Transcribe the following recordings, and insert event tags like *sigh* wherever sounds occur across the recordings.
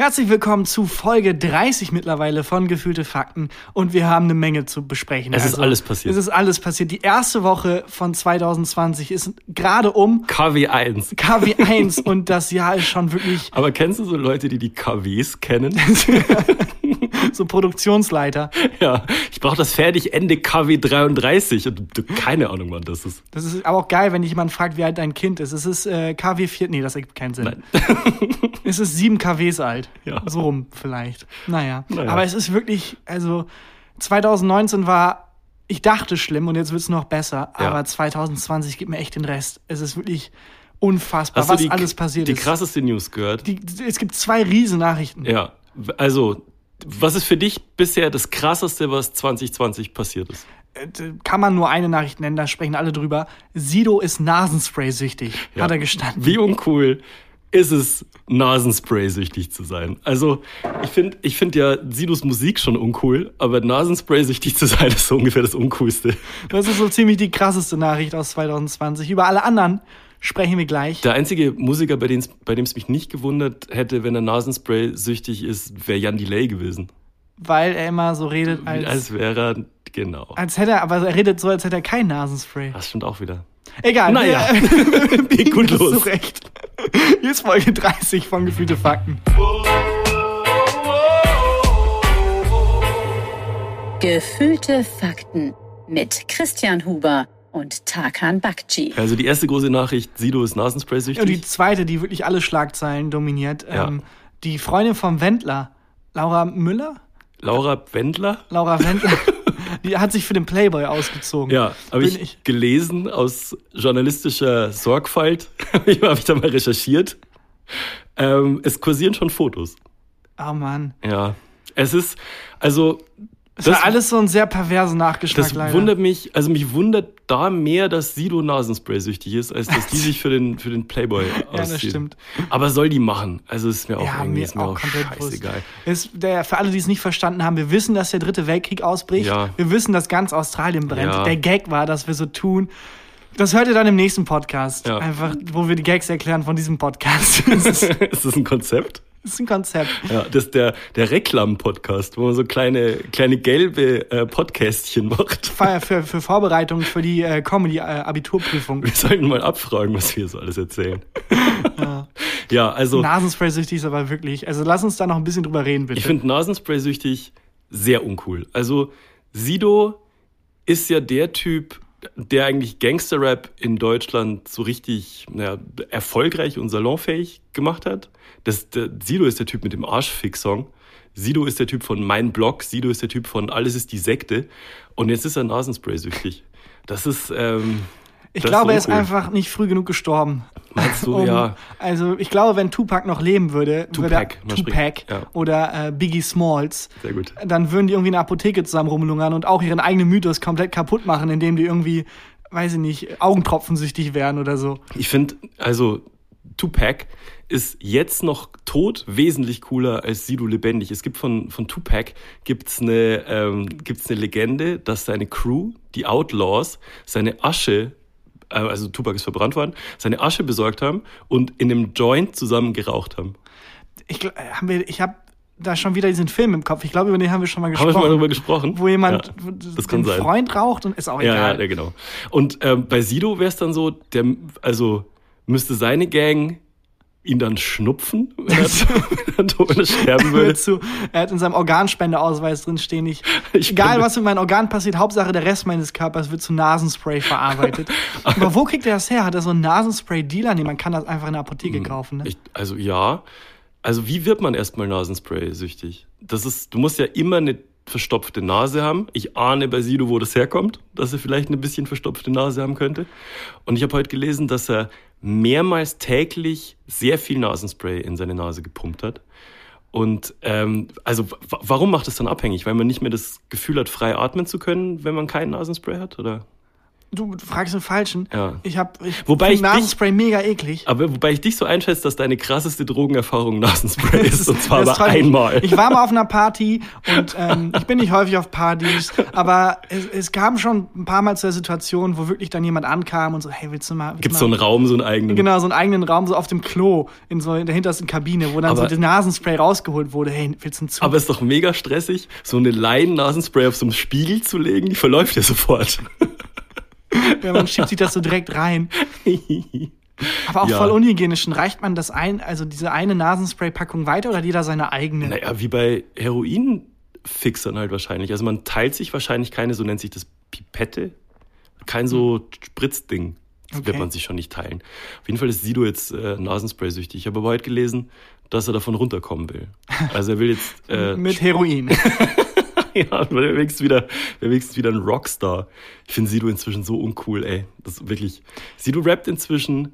Herzlich willkommen zu Folge 30 mittlerweile von Gefühlte Fakten und wir haben eine Menge zu besprechen. Es ist alles passiert. Es ist alles passiert. Die erste Woche von 2020 ist gerade um KW1. KW1 *laughs* und das Jahr ist schon wirklich Aber kennst du so Leute, die die KWs kennen? *laughs* so Produktionsleiter. ja, ich brauche das fertig Ende KW 33 und keine Ahnung, wann das ist. Das ist aber auch geil, wenn dich jemand fragt, wie alt dein Kind ist. Es ist äh, KW 4, nee, das ergibt keinen Sinn. Nein. *laughs* Es ist 7 KWs alt. Ja. So rum vielleicht. Naja. Naja. Aber es ist wirklich, also 2019 war, ich dachte schlimm und jetzt wird es noch besser, Ja. aber 2020 gibt mir echt den Rest. Es ist wirklich unfassbar, Hast was die, alles passiert die ist. krasseste News gehört? Die, es gibt zwei riesen Nachrichten. ja, also, was ist für dich bisher das krasseste, was 2020 passiert ist? Äh, Kann man nur eine Nachricht nennen, da sprechen alle drüber. Sido ist Nasenspray-süchtig, Ja. hat er gestanden. Wie uncool ist es, Nasenspray-süchtig zu sein? Also, ich finde ich find ja Sidos Musik schon uncool, aber Nasenspray-süchtig zu sein, *laughs* ist so ungefähr das Uncoolste. Das ist so ziemlich die krasseste Nachricht aus 2020. Über alle anderen sprechen wir gleich. Der einzige Musiker, bei dem es mich nicht gewundert hätte, wenn er Nasenspray-süchtig ist, wäre Jan Delay gewesen. Weil er immer so redet, als, Als, als, wäre er, genau. hätte er, aber er redet so, als hätte er kein Nasenspray. Das stimmt auch wieder. Egal. Naja. wir *laughs* gut das los. Zurecht. Hier ist Folge 30 von Gefühlte Fakten. Gefühlte Fakten mit Christian Huber und Tarkan Bakci. Also die erste große Nachricht, Sido ist Und die Nasenspray-süchtig. zweite, die wirklich alle Schlagzeilen dominiert, Ja. ähm, die Freundin vom Wendler, Laura Müller? Laura Wendler? Laura Wendler, *laughs* die hat sich für den Playboy ausgezogen. Ja, habe ich, ich- gelesen aus journalistischer Sorgfalt. habe *laughs* ich, hab ich da mal recherchiert. Ähm, es kursieren schon Fotos. Oh Mann. Ja. Es ist, also. Das, war alles so ein sehr perverser Nachgeschmack Das leider. wundert mich, also mich wundert da mehr, dass Sido Nasenspray-süchtig ist, als dass die *laughs* sich für den, für den Playboy Ja, das stimmt. Aber soll die machen? Also ist mir auch ja, irgendwie mir ist mir auch auch scheißegal. Ist der, für alle, die es nicht verstanden haben, wir wissen, dass der dritte Weltkrieg ausbricht. Ja. Wir wissen, dass ganz Australien brennt. Ja. Der Gag war, dass wir so tun. Das hört ihr dann im nächsten Podcast. Ja. Einfach, wo wir die Gags erklären von diesem Podcast. Ist, *laughs* ist das ein Konzept? Das ist ein Konzept. Ja, das ist der, der Reklam-Podcast, wo man so kleine, kleine gelbe äh, Podcastchen macht. Für, für, für Vorbereitung für die äh, Comedy-Abiturprüfung. Wir sollten mal abfragen, was wir so alles erzählen. *laughs* ja. also Nasenspray-süchtig ist aber wirklich. Also lass uns da noch ein bisschen drüber reden, bitte. ich finde Nasenspray-süchtig sehr uncool. Also Sido ist ja der Typ, der eigentlich Gangster-Rap in Deutschland so richtig naja, erfolgreich und salonfähig gemacht hat. Das, der, Sido ist der Typ mit dem Arschfix-Song. Sido ist der Typ von Mein Blog. Sido ist der Typ von Alles ist die Sekte. Und jetzt ist er Nasenspray-süchtig. Das ist. Ähm, ich das glaube, er ist einfach nicht früh genug gestorben. Meinst du, *laughs* Um- ja. Also ich glaube, wenn Tupac noch leben würde, Tupac, würde Tupac ja. oder äh, Biggie Smalls, dann würden die irgendwie in der Apotheke zusammen rumlungern und auch ihren eigenen Mythos komplett kaputt machen, indem die irgendwie, weiß ich nicht, Augentropfensüchtig wären oder so. Ich finde, also Tupac ist jetzt noch tot wesentlich cooler als Sido lebendig. Es gibt von, von Tupac gibt's eine, ähm, gibt's eine Legende, dass seine Crew, die Outlaws, seine Asche, äh, also Tupac ist verbrannt worden, seine Asche besorgt haben und in einem Joint zusammen geraucht haben. Ich, äh, haben wir, ich habe da schon wieder diesen Film im Kopf. Ich glaube, über den haben wir schon mal Haben wir gesprochen. schon mal darüber gesprochen? wo jemand Ja, das kann den sein. Freund raucht und ist auch Ja, egal. ja, ja, genau. Und ähm, bei Sido wäre es dann so, der, also müsste seine Gang ihn dann schnupfen, wenn er, *laughs* er sterben würde. zu, er hat in seinem Organspendeausweis drin stehen, ich, *laughs* Ich egal was mit meinem Organ passiert, Hauptsache der Rest meines Körpers wird zu Nasenspray verarbeitet. *laughs* Aber wo kriegt er das her? Hat er so einen Nasenspray-Dealer? Nee, man kann das einfach in der Apotheke kaufen. Ne? Ich, also ja. Also wie wird man erstmal Nasenspray süchtig? Das ist, du musst ja immer eine verstopfte Nase haben. Ich ahne bei Sido, wo das herkommt, dass er vielleicht eine bisschen verstopfte Nase haben könnte. Und ich habe heute gelesen, dass er mehrmals täglich sehr viel Nasenspray in seine Nase gepumpt hat. Und ähm, also warum macht es dann abhängig? Weil man nicht mehr das Gefühl hat, frei atmen zu können, wenn man keinen Nasenspray hat? Oder? Du fragst den Falschen. Ja. Ich hab ich Wobei ich dich- Nasenspray mega eklig. Aber wobei ich dich so einschätze, dass deine krasseste Drogenerfahrung Nasenspray *laughs* ist, und zwar aber einmal. Ich war mal auf einer Party und ähm, ich bin nicht häufig auf Partys, aber es, es kam schon ein paar Mal zu der Situation, wo wirklich dann jemand ankam und so, hey, willst du mal. Gibt so einen Raum, so einen eigenen? Genau, so einen eigenen Raum, so auf dem Klo, in so in der hintersten Kabine, wo dann Aber- so das Nasenspray rausgeholt wurde. Hey, willst du einen Zug? Aber ist doch mega stressig, so eine Leien-Nasenspray auf so einem Spiegel zu legen, die verläuft ja sofort. *laughs* ja, man schiebt sich das so direkt rein. *laughs* Aber auch Ja. voll unhygienisch. Und Reicht man das ein, also diese eine Nasenspray-Packung weiter oder hat jeder seine eigene? Naja, wie bei Heroinfixern halt wahrscheinlich. Also man teilt sich wahrscheinlich keine, so nennt sich das Pipette, kein so Spritzding. Das wird Okay. man sich schon nicht teilen. Auf jeden Fall ist Sido jetzt äh, Nasenspray-süchtig. Ich habe aber heute gelesen, dass er davon runterkommen will. *laughs* Also er will jetzt äh, Mit Heroin. *laughs* ja, weil wenigstens wieder, er wenigstens wieder ein Rockstar. Ich finde Sido inzwischen so uncool, ey. Das ist wirklich. Sido rappt inzwischen,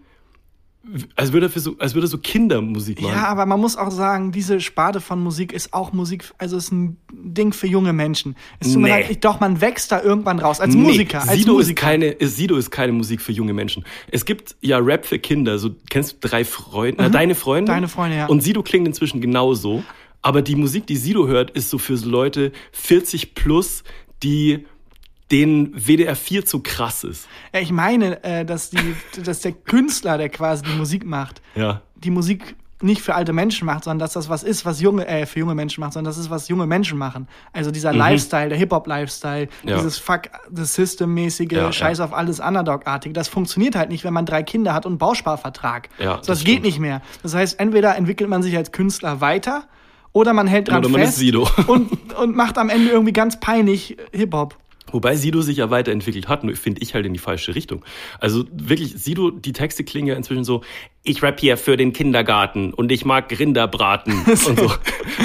als würde er für so, als würde er so Kindermusik machen. Ja, aber man muss auch sagen, diese Sparte von Musik ist auch Musik, also ist ein Ding für junge Menschen. Es tut mir Nee. leid, ich- doch, man wächst da irgendwann raus. Als Nee, Musiker, als Sido ist Musiker. keine, ist, Sido ist keine Musik für junge Menschen. Es gibt ja Rap für Kinder. So kennst du drei Freunde, na, deine Freunde? Mhm. Deine Freunde, ja. Und Sido klingt inzwischen genauso. Aber die Musik, die Sido hört, ist so für so Leute 40 plus, die denen WDR 4 zu krass ist. Ja, ich meine, äh, dass, die, *laughs* dass der Künstler, der quasi die Musik macht, Ja. die Musik nicht für alte Menschen macht, sondern dass das was ist, was junge, äh, für junge Menschen macht, sondern das ist, was junge Menschen machen. Also dieser Lifestyle, der Hip-Hop-Lifestyle, Mhm. Ja. dieses Fuck the System-mäßige, Ja, Scheiß ja. auf alles Underdog-artige, das funktioniert halt nicht, wenn man drei Kinder hat und einen Bausparvertrag. Ja, so, das, das geht nicht mehr. Das heißt, entweder entwickelt man sich als Künstler weiter oder man hält dran Oder man fest ist Sido. Und, und macht am Ende irgendwie ganz peinlich Hip-Hop. Wobei Sido sich ja weiterentwickelt hat, nur finde ich halt in die falsche Richtung. Also wirklich, Sido, die Texte klingen ja inzwischen so, ich rap hier für den Kindergarten und ich mag Rinderbraten *laughs* und so.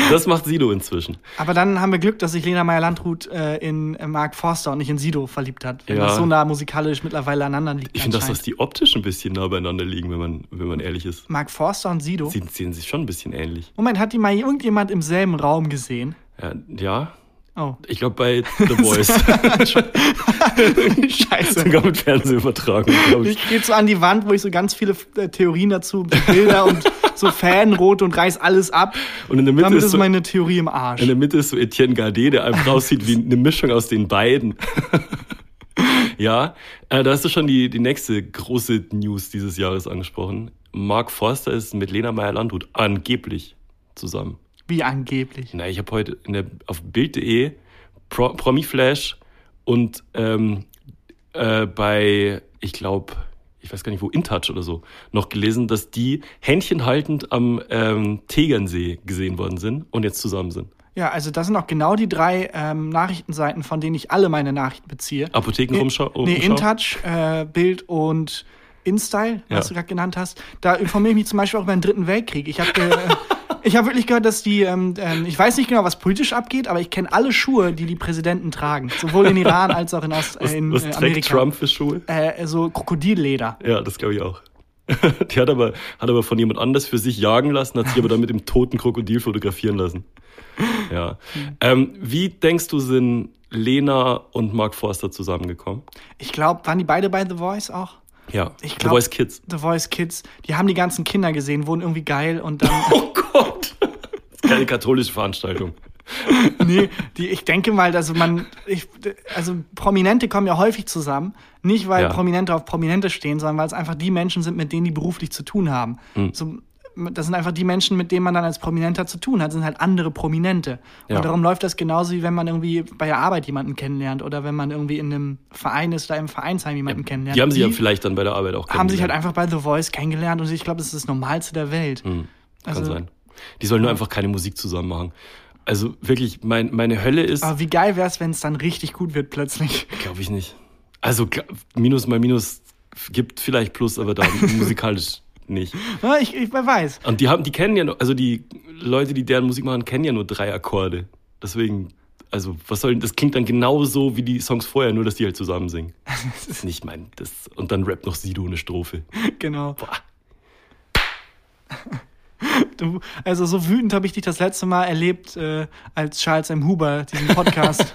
Das macht Sido inzwischen. Aber dann haben wir Glück, dass sich Lena Meyer-Landrut äh, in äh, Mark Forster und nicht in Sido verliebt hat. Wenn Ja. das so nah musikalisch mittlerweile aneinander liegt. Ich finde, dass das die optisch ein bisschen nah beieinander liegen, wenn man, wenn man ehrlich ist. Mark Forster und Sido. Sie sehen sich schon ein bisschen ähnlich. Moment, hat die mal irgendjemand im selben Raum gesehen? Ja, ja Oh. ich glaube bei The *laughs* Voice. Scheiße. *laughs* Sogar mit Fernsehübertragung, glaube ich. Ich gehe so an die Wand, wo ich so ganz viele äh, Theorien dazu, Bilder und so Fanrote und reiß alles ab. Und in der Mitte Damit ist ist so- meine Theorie im Arsch. In der Mitte ist so Etienne Gardet, der einfach *laughs* aussieht wie eine Mischung aus den beiden. ja, äh, da hast du schon die, die nächste große News dieses Jahres angesprochen. Mark Forster ist mit Lena Meyer-Landrut angeblich zusammen. Wie angeblich. Na, ich habe heute der, auf Bild.de Pro, Promi-Flash und ähm, äh, bei, ich glaube, ich weiß gar nicht wo, InTouch oder so, noch gelesen, dass die Händchen haltend am ähm, Tegernsee gesehen worden sind und jetzt zusammen sind. Ja, also das sind auch genau die drei ähm, Nachrichtenseiten, von denen ich alle meine Nachrichten beziehe. Apothekenrumschau? Nee, Umschau? InTouch, äh, Bild und InStyle, was Ja. du gerade genannt hast. Da informiere ich mich zum Beispiel auch über den Dritten Weltkrieg. Ich habe äh, *laughs* ich hab wirklich gehört, dass die, ähm, ähm, ich weiß nicht genau, was politisch abgeht, aber ich kenne alle Schuhe, die die Präsidenten tragen. Sowohl in Iran als auch in, Ost, Was, äh, in was äh, trägt. Trump für Schuhe? Äh, so Krokodilleder. Ja, das glaube ich auch. *laughs* Die hat aber, hat aber von jemand anders für sich jagen lassen, hat sich aber dann mit dem toten Krokodil fotografieren lassen. Ja. Ähm, wie denkst du, sind Lena und Mark Forster zusammengekommen? Ich glaube, waren die beide bei The Voice auch? Ja, Ich The glaub- Voice Kids. The Voice Kids, die haben die ganzen Kinder gesehen, wurden irgendwie geil und dann. *laughs* Oh Gott! Das ist keine katholische Veranstaltung. *laughs* nee, die, ich denke mal, dass man, ich, also Prominente kommen ja häufig zusammen, nicht weil Ja. Prominente auf Prominente stehen, sondern weil es einfach die Menschen sind, mit denen die beruflich zu tun haben. Hm. So, das sind einfach die Menschen, mit denen man dann als Prominenter zu tun hat, sind halt andere Prominente. Und Ja. darum läuft das genauso, wie wenn man irgendwie bei der Arbeit jemanden kennenlernt oder wenn man irgendwie in einem Verein ist, da im Vereinsheim jemanden kennenlernt. Die haben sich ja vielleicht dann bei der Arbeit auch haben sich halt kennengelernt. einfach bei The Voice kennengelernt und ich glaube, das ist das Normalste der Welt. Kann Also- sein. Die sollen nur einfach keine Musik zusammen machen. Also wirklich, mein, meine Hölle ist, Aber wie geil wäre es, wenn es dann richtig gut wird plötzlich. glaube ich nicht. Also Minus mal Minus gibt vielleicht Plus, aber da *laughs* musikalisch nicht. Ja, Ich, ich, weiß. Und die haben, die kennen ja also die Leute, die deren Musik machen, kennen ja nur drei Akkorde. Deswegen, also was soll, das klingt dann genauso wie die Songs vorher, nur dass die halt zusammen singen. *laughs* Das ist nicht mein, das, und dann rappt noch Sido eine Strophe. *laughs* Genau. Boah. *laughs* Du, also so wütend habe ich dich das letzte Mal erlebt, äh, als Charles M. Huber diesen Podcast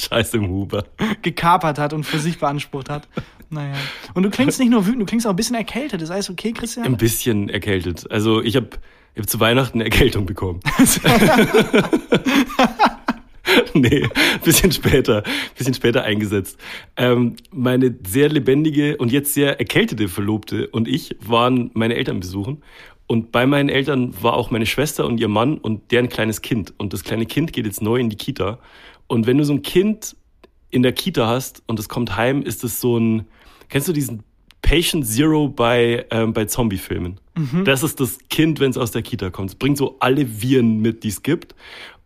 Scheiß im Huber. gekapert hat und für sich beansprucht hat. Naja. Und du klingst nicht nur wütend, du klingst auch ein bisschen erkältet. Ist alles okay, Christian? Ein bisschen erkältet. Also ich habe ich hab zu Weihnachten eine Erkältung bekommen. *laughs* nee, ein bisschen später, bisschen später eingesetzt. Ähm, meine sehr lebendige und jetzt sehr erkältete Verlobte und ich waren meine Eltern besuchen. Und bei meinen Eltern war auch meine Schwester und ihr Mann und deren kleines Kind. Und das kleine Kind geht jetzt neu in die Kita. Und wenn du so ein Kind in der Kita hast und es kommt heim, ist es so ein, kennst du diesen Patient Zero bei, ähm, bei Zombie-Filmen? Das ist das Kind, wenn es aus der Kita kommt. Es bringt so alle Viren mit, die es gibt.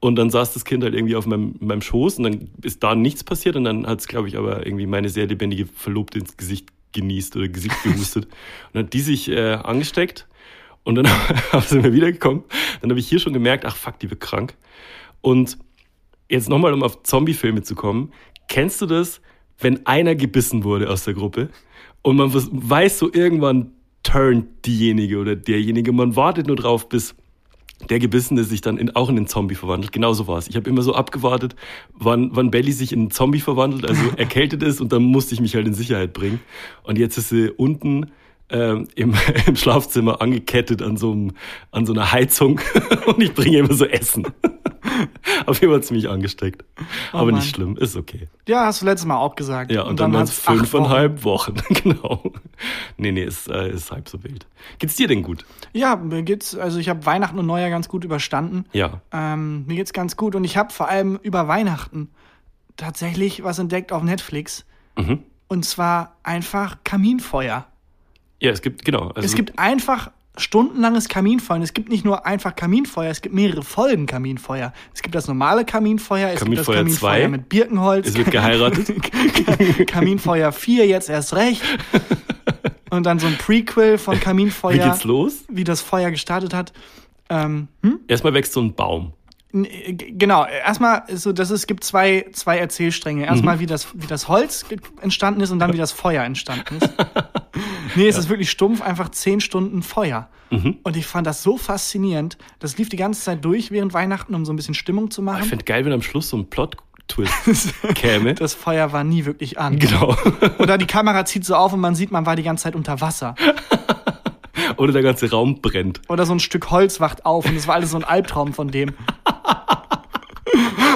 Und dann saß das Kind halt irgendwie auf meinem, meinem Schoß und dann ist da nichts passiert und dann hat es, glaube ich, aber irgendwie meine sehr lebendige Verlobte ins Gesicht genießt oder Gesicht gehustet. *laughs* und dann hat die sich äh, angesteckt und dann *laughs* haben sie mir wiedergekommen. Dann habe ich hier schon gemerkt, ach fuck, die wird krank. Und jetzt nochmal, um auf Zombie-Filme zu kommen. Kennst du das, wenn einer gebissen wurde aus der Gruppe und man weiß so irgendwann turnt diejenige oder derjenige, man wartet nur drauf, bis der Gebissene sich dann in, auch in einen Zombie verwandelt. Genauso war es. Ich habe immer so abgewartet, wann, wann Belly sich in einen Zombie verwandelt, also *laughs* erkältet ist und dann musste ich mich halt in Sicherheit bringen. Und jetzt ist sie unten ähm, im, *laughs* im Schlafzimmer angekettet an so, einem, an so einer Heizung *laughs* und ich bringe immer so Essen. *laughs* Auf jeden Fall ziemlich angesteckt. Aber Mann. nicht schlimm, ist okay. Ja, hast du letztes Mal auch gesagt. Ja, und, dann, waren es fünfeinhalb Wochen. *laughs* genau. Nee, nee, ist, äh, ist halb so wild. Geht's dir denn gut? Wochen. Ja, mir geht's, also ich habe Weihnachten und Neujahr ganz gut überstanden. Ja. Ähm, mir geht's ganz gut und ich habe vor allem über Weihnachten tatsächlich was entdeckt auf Netflix. Mhm. Und zwar einfach Kaminfeuer. Ja, es gibt, genau. Also, Es gibt einfach stundenlanges Kaminfeuer. Es gibt nicht nur einfach Kaminfeuer, es gibt mehrere Folgen Kaminfeuer. Es gibt das normale Kaminfeuer, es gibt das Kaminfeuer Kaminfeuer 2. mit Birkenholz. Es wird geheiratet. *laughs* Kaminfeuer 4, jetzt erst recht. Und dann so ein Prequel von Kaminfeuer. Wie geht's los? Wie das Feuer gestartet hat. Ähm, hm? Erstmal wächst so ein Baum. Genau, erstmal so, das ist, es gibt zwei, zwei Erzählstränge. Erstmal, Mhm. wie, das, wie das Holz entstanden ist und dann, wie das Feuer entstanden ist. *laughs* nee, es ist wirklich stumpf, einfach zehn Stunden Feuer. Mhm. Und ich fand das so faszinierend. Das lief die ganze Zeit durch während Weihnachten, um so ein bisschen Stimmung zu Ich machen. fände geil, wenn am Schluss so ein Plot-Twist *laughs* käme. Das Feuer war nie wirklich an. Genau. *laughs* Oder die Kamera zieht so auf und man sieht, man war die ganze Zeit unter Wasser. *laughs* Oder der ganze Raum brennt. Oder so ein Stück Holz wacht auf und es war alles so ein Albtraum von dem.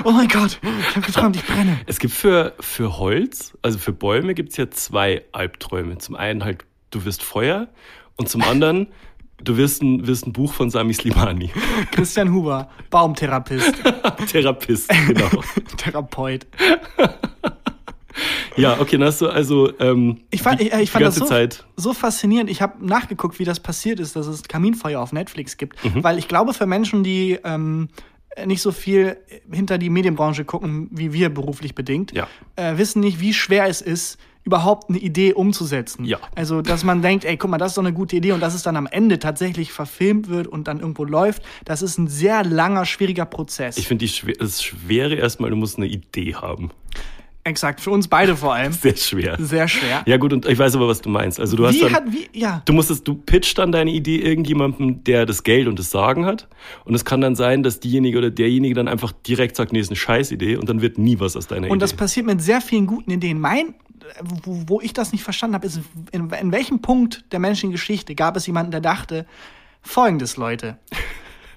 Oh mein Gott, ich habe geträumt, ich brenne. Es gibt für, für Holz, also für Bäume, gibt's ja zwei Albträume. Zum einen halt, du wirst Feuer und zum anderen, du wirst ein, wirst ein Buch von Sami Slimani. *laughs* Christian Huber, Baumtherapeut, *laughs* Therapist, genau. *laughs* Therapeut. Ja, okay, dann hast du also ähm, Ich fand, ich, ich fand das so, Zeit. so faszinierend. Ich habe nachgeguckt, wie das passiert ist, dass es Kaminfeuer auf Netflix gibt. Mhm. Weil ich glaube, für Menschen, die ähm, nicht so viel hinter die Medienbranche gucken, wie wir beruflich bedingt, Ja. äh, wissen nicht, wie schwer es ist, überhaupt eine Idee umzusetzen. Ja. Also, dass man denkt, ey, guck mal, das ist doch eine gute Idee und dass es dann am Ende tatsächlich verfilmt wird und dann irgendwo läuft, das ist ein sehr langer, schwieriger Prozess. Ich finde das Schwere erstmal, du musst eine Idee haben. Exakt, für uns beide vor allem. *laughs* Sehr schwer. Sehr schwer. Ja gut, und ich weiß aber, was du meinst. Also du hast wie dann, hat, wie, ja. Du musst es, du pitcht dann deine Idee irgendjemandem, der das Geld und das Sagen hat. Und es kann dann sein, dass diejenige oder derjenige dann einfach direkt sagt, nee, ist eine Scheißidee und dann wird nie was aus deiner Und Idee. das passiert mit sehr vielen guten Ideen. Mein, wo, wo ich das nicht verstanden habe, ist, in, in welchem Punkt der menschlichen Geschichte gab es jemanden, der dachte, folgendes, Leute.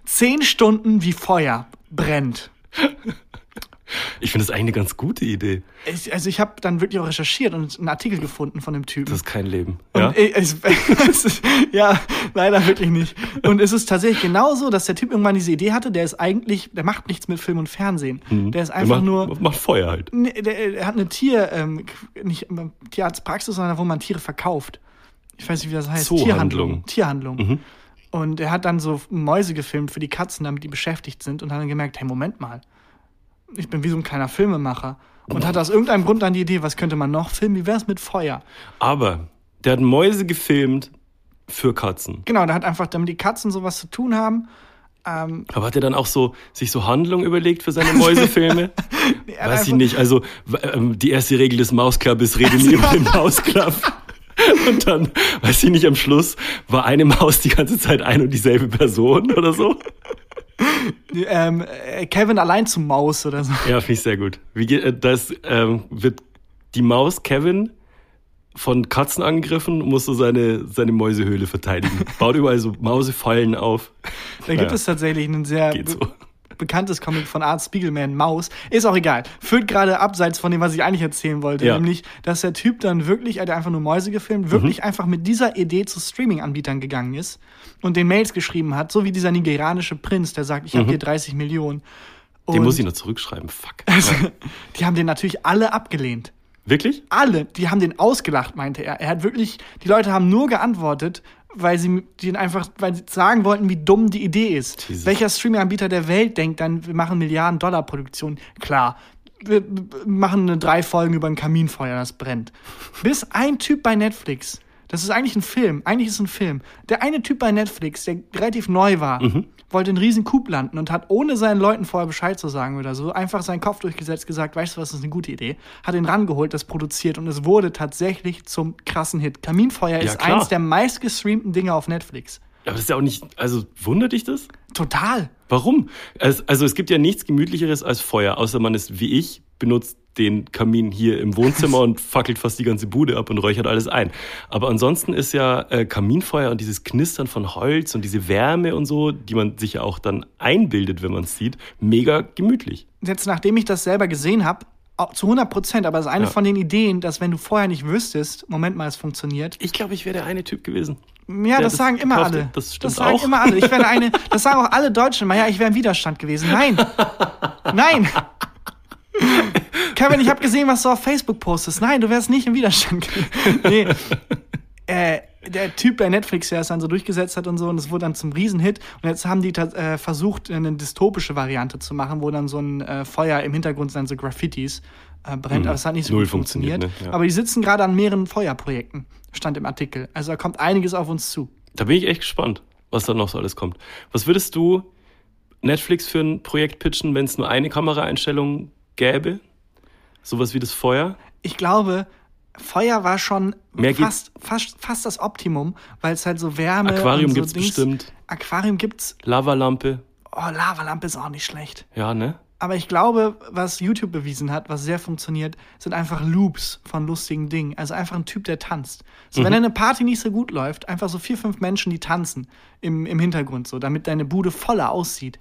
Zehn Stunden wie Feuer brennt. Ich finde das eigentlich eine ganz gute Idee. Ich, also ich habe dann wirklich auch recherchiert und einen Artikel gefunden von dem Typen. Das ist kein Leben. Ja? ich- es, *laughs* es ist, ja, leider wirklich nicht. Und es ist tatsächlich genauso, dass der Typ irgendwann diese Idee hatte, der ist eigentlich, der macht nichts mit Film und Fernsehen. Der ist einfach macht, nur, Macht Feuer halt. Nee, der, der hat eine Tier, ähm, nicht Tierarztpraxis, sondern wo man Tiere verkauft. Ich weiß nicht, wie das heißt. Zoohandlung. Tierhandlung. Tierhandlung. Und er hat dann so Mäuse gefilmt für die Katzen, damit die beschäftigt sind und hat dann gemerkt, hey, Moment mal. Ich bin wie so ein kleiner Filmemacher. Und hat aus irgendeinem Grund dann die Idee, was könnte man noch filmen? Wie wär's mit Feuer? Aber der hat Mäuse gefilmt für Katzen. Genau, der hat einfach, damit die Katzen sowas zu tun haben. Ähm, Aber hat er dann auch so sich so Handlung überlegt für seine Mäusefilme? *laughs* hat Weiß ich nicht. Also ähm, die erste Regel des ist, rede nie über den *laughs* Mausclub. Und dann, weiß ich nicht, am Schluss war eine Maus die ganze Zeit ein und dieselbe Person oder so. Ähm, äh, Kevin allein zum Maus oder so. Ja, finde ich sehr gut. Wie geht, äh, das ähm, wird die Maus Kevin von Katzen angegriffen, muss so seine, seine Mäusehöhle verteidigen. Baut überall so Mausefallen auf. Da gibt Naja, es tatsächlich einen sehr Geht so. Be bekanntes Comic von Art Spiegelman, Maus. Ist auch egal. Führt gerade abseits von dem, was ich eigentlich erzählen wollte. Ja. Nämlich, dass der Typ dann wirklich, er hat einfach nur Mäuse gefilmt, Mhm. wirklich einfach mit dieser Idee zu Streaming-Anbietern gegangen ist und den Mails geschrieben hat, so wie dieser nigerianische Prinz, der sagt, ich habe hier 30 Millionen. Den Und- muss ich noch zurückschreiben. Fuck. *laughs* Also, die haben den natürlich alle abgelehnt. Wirklich? Alle, die haben den ausgelacht, meinte er. Er hat wirklich, die Leute haben nur geantwortet, weil sie den einfach, weil sie sagen wollten, wie dumm die Idee ist. Jesus. Welcher Streaming-Anbieter der Welt denkt dann, wir machen Milliarden Dollar Produktion? Klar. Wir machen eine drei Folgen über ein Kaminfeuer, das brennt. Bis ein Typ bei Netflix, das ist eigentlich ein Film, eigentlich ist es ein Film. Der eine Typ bei Netflix, der relativ neu war, wollte einen riesen Coup landen und hat, ohne seinen Leuten vorher Bescheid zu sagen oder so, einfach seinen Kopf durchgesetzt, gesagt, weißt du was, das ist eine gute Idee. Hat ihn rangeholt, das produziert und es wurde tatsächlich zum krassen Hit. Kaminfeuer Ja, ist klar. eins der meistgestreamten Dinge auf Netflix. Aber das ist ja auch nicht, also wundert dich das? Total. Warum? Es, also es gibt ja nichts gemütlicheres als Feuer, außer man ist wie ich, benutzt den Kamin hier im Wohnzimmer und fackelt fast die ganze Bude ab und räuchert alles ein. Aber ansonsten ist ja äh, Kaminfeuer und dieses Knistern von Holz und diese Wärme und so, die man sich ja auch dann einbildet, wenn man es sieht, mega gemütlich. Jetzt, nachdem ich das selber gesehen habe, zu 100 Prozent, aber es ist eine Ja. von den Ideen, dass wenn du vorher nicht wüsstest, Moment mal, es funktioniert. Ich glaube, ich wäre der eine Typ gewesen. Ja, der das, sagen immer alle. Das stimmt sagen auch. immer alle. Ich wäre eine, *laughs* das sagen auch alle Deutschen. Ja, ich wäre im Widerstand gewesen. Nein. Nein. Kevin, ich habe gesehen, was du auf Facebook postest. Nein, du wärst nicht im Widerstand. *laughs* Nee. Äh, der Typ bei Netflix, der es dann so durchgesetzt hat und so, und es wurde dann zum Riesenhit. Und jetzt haben die äh, versucht, eine dystopische Variante zu machen, wo dann so ein äh, Feuer im Hintergrund dann so Graffitis äh, brennt. Aber es hat nicht so Null gut funktioniert. funktioniert, ne? Ja. Aber die sitzen gerade an mehreren Feuerprojekten, stand im Artikel. Also da kommt einiges auf uns zu. Da bin ich echt gespannt, was da noch so alles kommt. Was würdest du Netflix für ein Projekt pitchen, wenn es nur eine Kameraeinstellung gäbe? Sowas wie das Feuer? ich glaube, Feuer war schon Mehr fast, fast, fast das Optimum, weil es halt so Wärme Aquarium und so gibt's Dings- bestimmt. Aquarium gibt's. Lavalampe? Oh, Lavalampe ist auch nicht schlecht. Ja, ne? Aber ich glaube, was YouTube bewiesen hat, was sehr funktioniert, sind einfach Loops von lustigen Dingen. Also einfach ein Typ, der tanzt. So, Mhm. wenn eine Party nicht so gut läuft, einfach so vier, fünf Menschen, die tanzen im, im Hintergrund, so, damit deine Bude voller aussieht.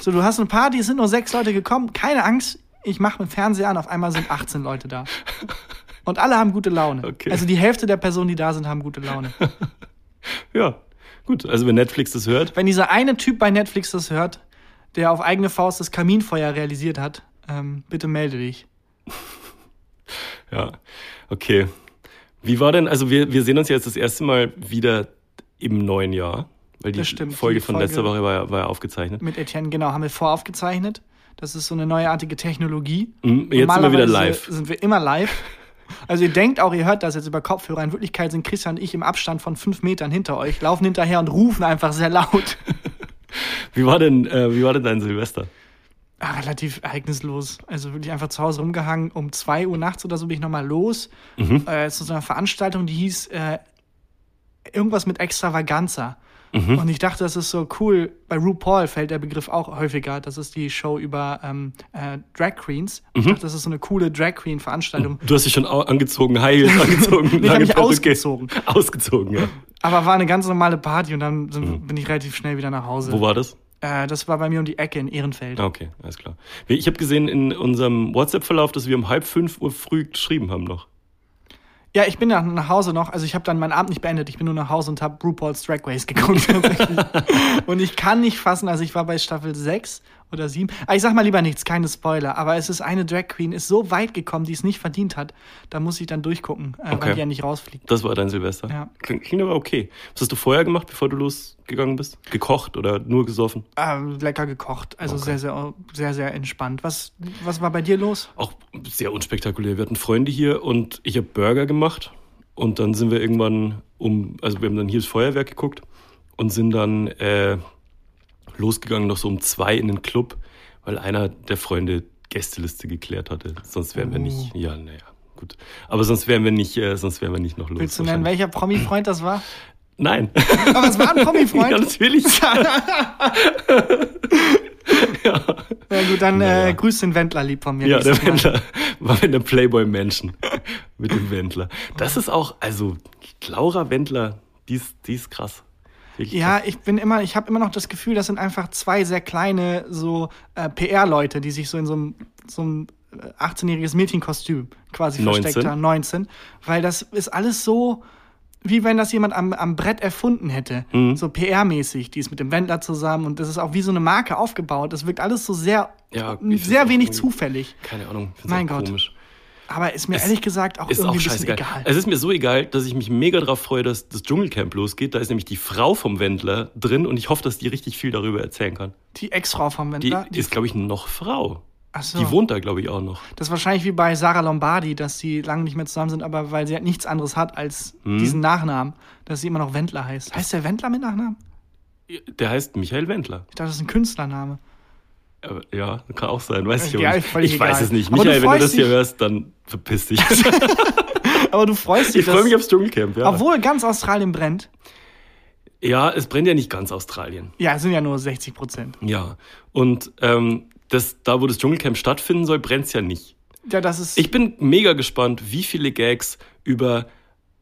So, du hast eine Party, es sind nur sechs Leute gekommen, keine Angst, ich mache den Fernseher an, auf einmal sind 18 Leute da. *laughs* Und alle haben gute Laune. Okay. Also die Hälfte der Personen, die da sind, haben gute Laune. *laughs* Ja. Gut, also wenn Netflix das hört, Wenn dieser eine Typ bei Netflix das hört, der auf eigene Faust das Kaminfeuer realisiert hat, ähm, bitte melde dich. *laughs* ja, okay. Wie war denn, also wir, wir sehen uns jetzt das erste Mal wieder im neuen Jahr, weil die Folge die von Folge- letzter Woche war ja, war ja aufgezeichnet. Mit Etienne, genau, haben wir voraufgezeichnet. Das ist so eine neuartige Technologie. Mhm, jetzt sind wir wieder live. sind wir immer live. Also ihr denkt auch, ihr hört das jetzt über Kopfhörer. In Wirklichkeit sind Christian und ich im Abstand von fünf Metern hinter euch, laufen hinterher und rufen einfach sehr laut. *laughs* Wie war denn, äh, wie war denn dein Silvester? Ah, relativ ereignislos. Also wirklich einfach zu Hause rumgehangen. Um zwei Uhr nachts oder so bin ich nochmal los. Mhm. Äh, zu so einer Veranstaltung, die hieß äh, irgendwas mit Extravaganza. Mhm. Und ich dachte, das ist so cool. Bei RuPaul fällt der Begriff auch häufiger. Das ist die Show über ähm, äh, Drag Queens. Mhm. Ich dachte, das ist so eine coole Drag Queen Veranstaltung. Du hast dich schon angezogen, Heels *laughs* angezogen. Ich hab lange mich ausgezogen. Ausgezogen, ja. Aber war eine ganz normale Party und dann sind, bin ich relativ schnell wieder nach Hause. Mhm. Wo war das? Äh, das war bei mir um die Ecke in Ehrenfeld. Okay, alles klar. Ich habe gesehen in unserem WhatsApp-Verlauf, dass wir um halb fünf Uhr früh geschrieben haben noch. Ja, ich bin dann nach Hause noch, also ich habe dann meinen Abend nicht beendet, ich bin nur nach Hause und habe RuPaul's Drag Race geguckt. *laughs* Und ich kann nicht fassen, also ich war bei Staffel 6 oder 7. Aber ich sag mal lieber nichts, keine Spoiler, aber es ist eine Drag Queen, ist so weit gekommen, die es nicht verdient hat. Da muss ich dann durchgucken, äh, Okay. weil die ja nicht rausfliegt. Das war dein Silvester. Ja. Klingt, klingt aber okay. Was hast du vorher gemacht, bevor du losgegangen bist? Gekocht oder nur gesoffen? Ähm, lecker gekocht, also Okay. sehr, sehr, sehr, sehr entspannt. Was, was war bei dir los? Auch sehr unspektakulär. Wir hatten Freunde hier und ich habe Burger gemacht. Und dann sind wir irgendwann um, also wir haben dann hier das Feuerwerk geguckt und sind dann äh, losgegangen noch so um zwei in den Club, weil einer der Freunde Gästeliste geklärt hatte. Sonst wären wir nicht, Oh. ja, naja, gut. Aber sonst wären wir nicht, äh, sonst wären wir nicht noch los. Willst du nennen, welcher Promi-Freund das war? Nein. Aber es war ein Promi-Freund. *laughs* Ja, natürlich. *laughs* Ja gut, dann Naja. äh, grüß den Wendler lieb von mir. Ja, der Mal. Wendler *laughs* war mit einem Playboy-Menschen. mit dem Wendler. Das ist auch, also, Laura Wendler, die ist, die ist krass. Ja, ich bin immer, ich habe immer noch das Gefühl, das sind einfach zwei sehr kleine so äh, PR-Leute, die sich so in so einem so einem äh, 18-jähriges Mädchenkostüm quasi 19? versteckt haben, 19, weil das ist alles so wie wenn das jemand am, am Brett erfunden hätte, Mhm. so PR-mäßig, die ist mit dem Wendler zusammen und das ist auch wie so eine Marke aufgebaut. Das wirkt alles so sehr, Ja, find's sehr wenig zufällig. Keine Ahnung. Mein Gott. Komisch. Aber ist mir Es ehrlich gesagt auch Ist irgendwie auch scheißegal. egal. Es ist mir so egal, dass ich mich mega drauf freue, dass das Dschungelcamp losgeht. Da ist nämlich die Frau vom Wendler drin und ich hoffe, dass die richtig viel darüber erzählen kann. die Ex-Frau vom Die Wendler, ist, glaube ich, noch Frau. ach so. Die wohnt da, glaube ich, auch noch. Das ist wahrscheinlich wie bei Sarah Lombardi, dass sie lange nicht mehr zusammen sind, aber weil sie halt nichts anderes hat als Hm. diesen Nachnamen, dass sie immer noch Wendler heißt. Heißt der Wendler mit Nachnamen? Der heißt Michael Wendler. Ich dachte, das ist ein Künstlername. Ja, kann auch sein, weiß ich ist nicht. Ich weiß egal. es nicht. Aber du Michael, wenn du das hier dich- hörst, dann verpiss dich. *laughs* Aber du freust dich, ich freue mich aufs Dschungelcamp, ja. obwohl ganz Australien brennt. ja, es brennt ja nicht ganz Australien. Ja, es sind ja nur 60 Prozent. Ja. Und ähm, das, da, wo das Dschungelcamp stattfinden soll, brennt's ja nicht. Ja, das ist. Ich bin mega gespannt, wie viele Gags über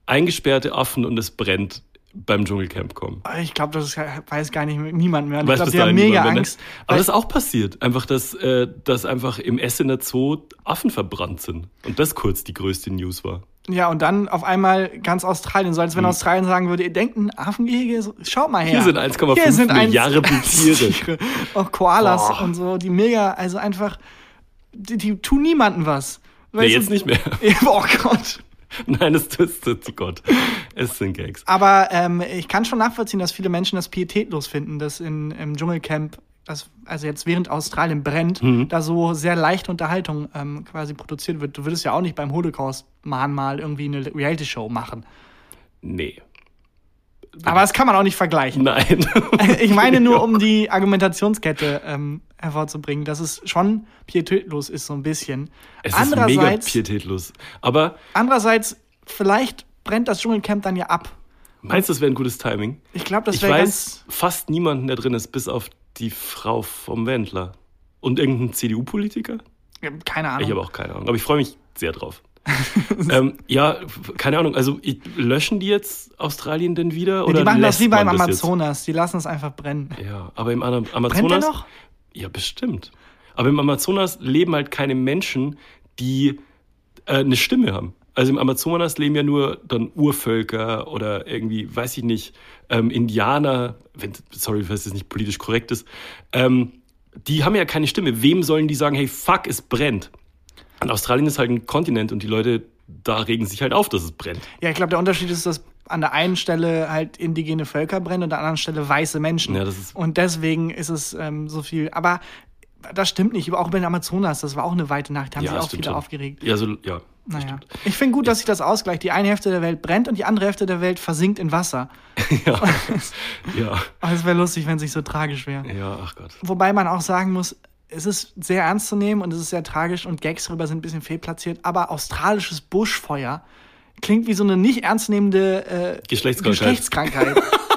eingesperrte Affen und es brennt beim Dschungelcamp kommen. ich glaube, das weiß gar nicht niemand mehr. Und ich Weißt glaube, die haben mega mehr, ne? Angst. Aber das ist auch passiert. Einfach, dass, äh, dass einfach im Essener Zoo Affen verbrannt sind. Und das kurz die größte News war. ja, und dann auf einmal ganz Australien, so als wenn Australien sagen würde, ihr denkt ein Affengehege, schaut mal her. Hier sind 1,5 Hier sind eins- Milliarden *laughs* Tiere. Auch Koalas Boah. und so, die mega, also einfach, die, die tun niemandem was. Nee, Weißt du- jetzt nicht mehr. *laughs* oh Gott. *laughs* Nein, es ist zu Gott. Es sind Gags. Aber ähm, ich kann schon nachvollziehen, dass viele Menschen das pietätlos finden, dass in, im Dschungelcamp, das, also jetzt während Australien brennt, Mhm. da so sehr leichte Unterhaltung ähm, quasi produziert wird. Du würdest ja auch nicht beim Holocaust-Mahnmal irgendwie eine Reality-Show machen. Nee. Aber das kann man auch nicht vergleichen. Nein. *laughs* Ich meine nur, um *laughs* die Argumentationskette ähm, hervorzubringen, dass es schon pietätlos ist, so ein bisschen. Es ist mega pietätlos. Aber andererseits, vielleicht brennt das Dschungelcamp dann ja ab. meinst du, das wäre ein gutes Timing? Ich glaube, das Ich wäre weiß ganz. fast niemanden, der drin ist, bis auf die Frau vom Wendler. Und irgendein CDU-Politiker? Keine Ahnung. Ich habe auch keine Ahnung. Aber ich freue mich sehr drauf. *laughs* ähm, ja, keine Ahnung. Also ich, löschen die jetzt Australien denn wieder? Nee, Oder die machen das wie beim man das jetzt? Amazonas. Die lassen es einfach brennen. Ja, aber im Ana- Amazonas. Brennt der noch? Ja, bestimmt. Aber im Amazonas leben halt keine Menschen, die äh, eine Stimme haben. Also im Amazonas leben ja nur dann Urvölker oder irgendwie, weiß ich nicht, ähm, Indianer, wenn, sorry, falls das nicht politisch korrekt ist, ähm, die haben ja keine Stimme. Wem sollen die sagen, hey, fuck, es brennt? Und Australien ist halt ein Kontinent und die Leute da regen sich halt auf, dass es brennt. Ja, ich glaube, der Unterschied ist, dass an der einen Stelle halt indigene Völker brennen und an der anderen Stelle weiße Menschen. Ja, das ist- und deswegen ist es ähm, so viel. Aber das stimmt nicht. Auch bei den Amazonas, das war auch eine weite Nacht. Da haben sich auch viele schon. aufgeregt. Ja, so, ja. Naja. Ich finde gut, dass sich das ausgleicht. Die eine Hälfte der Welt brennt und die andere Hälfte der Welt versinkt in Wasser. *laughs* Ja. *laughs* ja. Aber es wäre lustig, wenn es nicht so tragisch wäre. Ja, ach Gott. Wobei man auch sagen muss, es ist sehr ernst zu nehmen und es ist sehr tragisch und Gags darüber sind ein bisschen fehlplatziert, aber australisches Buschfeuer klingt wie so eine nicht ernstnehmende äh, Geschlechtskrankheit. Geschlechtskrankheit.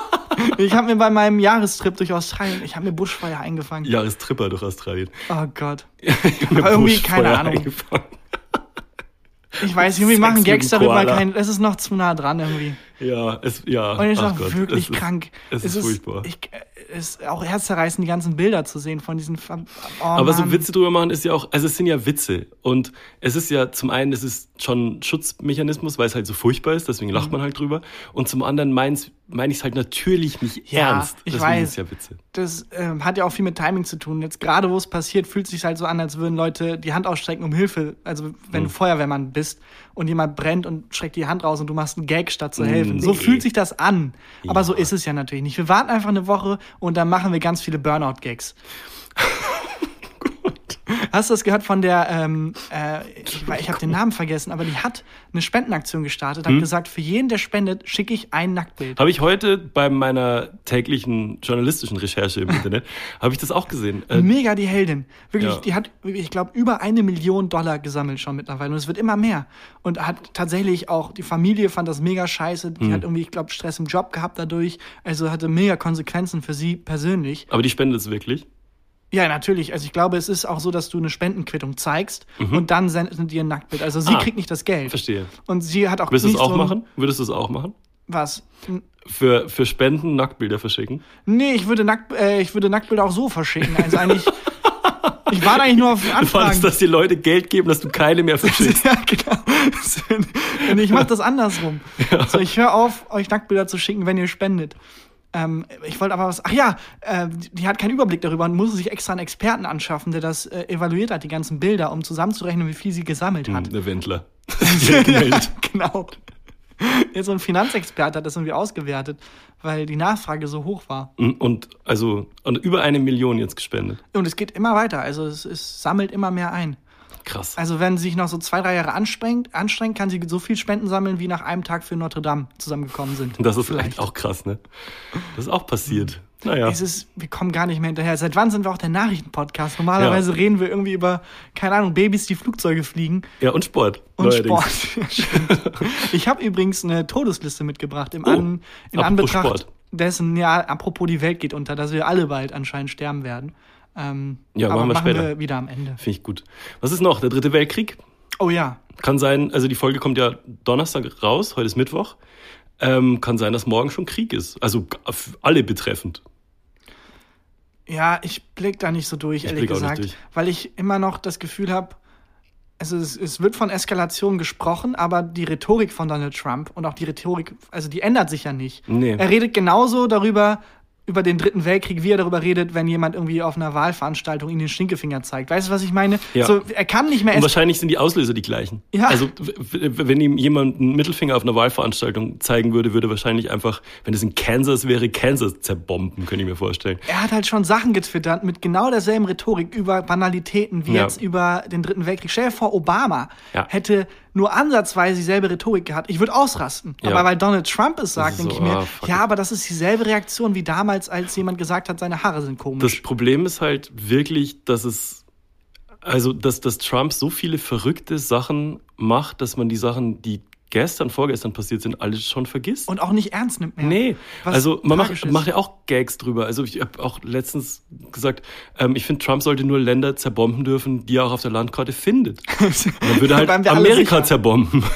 *laughs* ich habe mir bei meinem Jahrestrip durch Australien, ich habe mir Buschfeuer eingefangen. Jahrestripper durch Australien. Oh Gott. *laughs* Ich irgendwie keine Ahnung. eingefangen. Ich weiß, irgendwie Sex machen Gags darüber Koala. kein, es ist noch zu nah dran irgendwie. Ja, es, ja. Und es ist Gott, wirklich es ist, krank. Es ist, furchtbar. Ich, es ist auch herzzerreißend, die ganzen Bilder zu sehen von diesen. Oh, Aber so. Witze drüber machen ist ja auch, also es sind ja Witze. Und es ist ja zum einen, es ist schon ein Schutzmechanismus, weil es halt so furchtbar ist, deswegen lacht man halt drüber. Und zum anderen meine mein ich es halt natürlich nicht Mhm. Ja, ernst. ich deswegen weiß. ist es ja Witze. das ähm, hat ja auch viel mit Timing zu tun. Jetzt gerade wo es passiert, fühlt es sich halt so an, als würden Leute die Hand ausstrecken um Hilfe. Also wenn Hm. du Feuerwehrmann bist und jemand brennt und streckt die Hand raus und du machst einen Gag statt zu helfen. So Nee. fühlt sich das an. Aber so Ja. ist es ja natürlich nicht. Wir warten einfach eine Woche und dann machen wir ganz viele Burnout-Gags. Hast du das gehört von der, ähm, äh, ich, ich habe den Namen vergessen, aber die hat eine Spendenaktion gestartet, hat gesagt, für jeden, der spendet, schicke ich ein Nacktbild. Habe ich heute bei meiner täglichen journalistischen Recherche im Internet, *laughs* habe ich das auch gesehen. Äh, Mega die Heldin. Wirklich, Ja. die hat, ich glaube, über eine Million Dollar gesammelt schon mittlerweile. Und es wird immer mehr. Und hat tatsächlich auch, die Familie fand das mega scheiße. Die hat irgendwie, ich glaube, Stress im Job gehabt dadurch. Also hatte mega Konsequenzen für sie persönlich. aber die spendet es wirklich. Ja, natürlich. Also ich glaube, es ist auch so, dass du eine Spendenquittung zeigst und dann sendet ihr ein Nacktbild. Also sie Mhm. Ah, kriegt nicht das Geld. Verstehe. Und sie hat auch Würdest du es auch so machen? Würdest du es auch machen? Was? Für, für Spenden Nacktbilder verschicken? Nee, ich würde, Nackt, äh, ich würde Nacktbilder auch so verschicken. Also eigentlich, *laughs* ich warte eigentlich nur auf Du Anfragen. fandest, dass die Leute Geld geben, dass du keine mehr verschickst. *laughs* ja, genau. Und ich mache das andersrum. So, ich höre auf, euch Nacktbilder zu schicken, wenn ihr spendet. Ähm, ich wollte aber was. Ach ja, äh, die, hat keinen Überblick darüber und muss sich extra einen Experten anschaffen, der das äh, evaluiert hat, die ganzen Bilder, um zusammenzurechnen, wie viel sie gesammelt hat. Hm, Der Wendler. *laughs* *laughs* ja, gemeldet. genau. Jetzt so ein Finanzexperte hat das irgendwie ausgewertet, weil die Nachfrage so hoch war. Und also und über eine Million jetzt gespendet. Und es geht immer weiter. Also es, es sammelt immer mehr ein. Krass. Also wenn sie sich noch so zwei, drei Jahre anstrengt, anstrengt, kann sie so viel Spenden sammeln, wie nach einem Tag für Notre Dame zusammengekommen sind. Das ist vielleicht auch krass, ne? Das ist auch passiert. Naja. Es ist, wir kommen gar nicht mehr hinterher. Seit wann sind wir auch der Nachrichtenpodcast? Normalerweise reden wir irgendwie über, keine Ahnung, Babys, die Flugzeuge fliegen Ja, und Sport. und neuerdings. Sport. Ja, *laughs* ich habe übrigens eine Todesliste mitgebracht im Oh, An, in Anbetracht Sport. dessen, ja, apropos die Welt geht unter, dass wir alle bald anscheinend sterben werden. Ähm, Ja, aber machen wir machen später. wir wieder am Ende. Finde ich gut. Was ist noch? Der dritte Weltkrieg? Oh ja. Kann sein, also die Folge kommt ja Donnerstag raus, heute ist Mittwoch. Ähm, kann sein, dass morgen schon Krieg ist. Also alle betreffend. Ja, ich blick da nicht so durch, ehrlich auch nicht gesagt, durch. weil ich immer noch das Gefühl habe, also es, es wird von Eskalation gesprochen, aber die Rhetorik von Donald Trump und auch die Rhetorik, also die ändert sich ja nicht. Nee. Er redet genauso darüber, über den Dritten Weltkrieg, wie er darüber redet, wenn jemand irgendwie auf einer Wahlveranstaltung ihm den Stinkefinger zeigt. Weißt du, was ich meine? Ja. So, er kann nicht mehr Und wahrscheinlich sind die Auslöser die gleichen. Ja. Also wenn ihm jemand einen Mittelfinger auf einer Wahlveranstaltung zeigen würde, würde wahrscheinlich einfach, wenn es in Kansas wäre, Kansas zerbomben, könnte ich mir vorstellen. er hat halt schon Sachen getwittert mit genau derselben Rhetorik über Banalitäten wie Ja. jetzt über den Dritten Weltkrieg. Stell dir vor, Obama Ja. hätte nur ansatzweise dieselbe Rhetorik gehabt. Ich würde ausrasten. Ja. Aber weil Donald Trump es sagt, Das denke so, ich mir, ah, ja, aber das ist dieselbe Reaktion wie damals, als jemand gesagt hat, seine Haare sind Das komisch. Problem ist halt wirklich, dass es, also, dass, dass Trump so viele verrückte Sachen macht, dass man die Sachen, die gestern, vorgestern passiert sind, alles schon vergisst. Und auch nicht ernst nimmt mehr. Nee, Was also man macht, macht ja auch Gags drüber. Also ich habe auch letztens gesagt, ähm, ich finde, Trump sollte nur Länder zerbomben dürfen, die er auch auf der Landkarte findet. *laughs* Dann würde halt Amerika zerbomben. *laughs*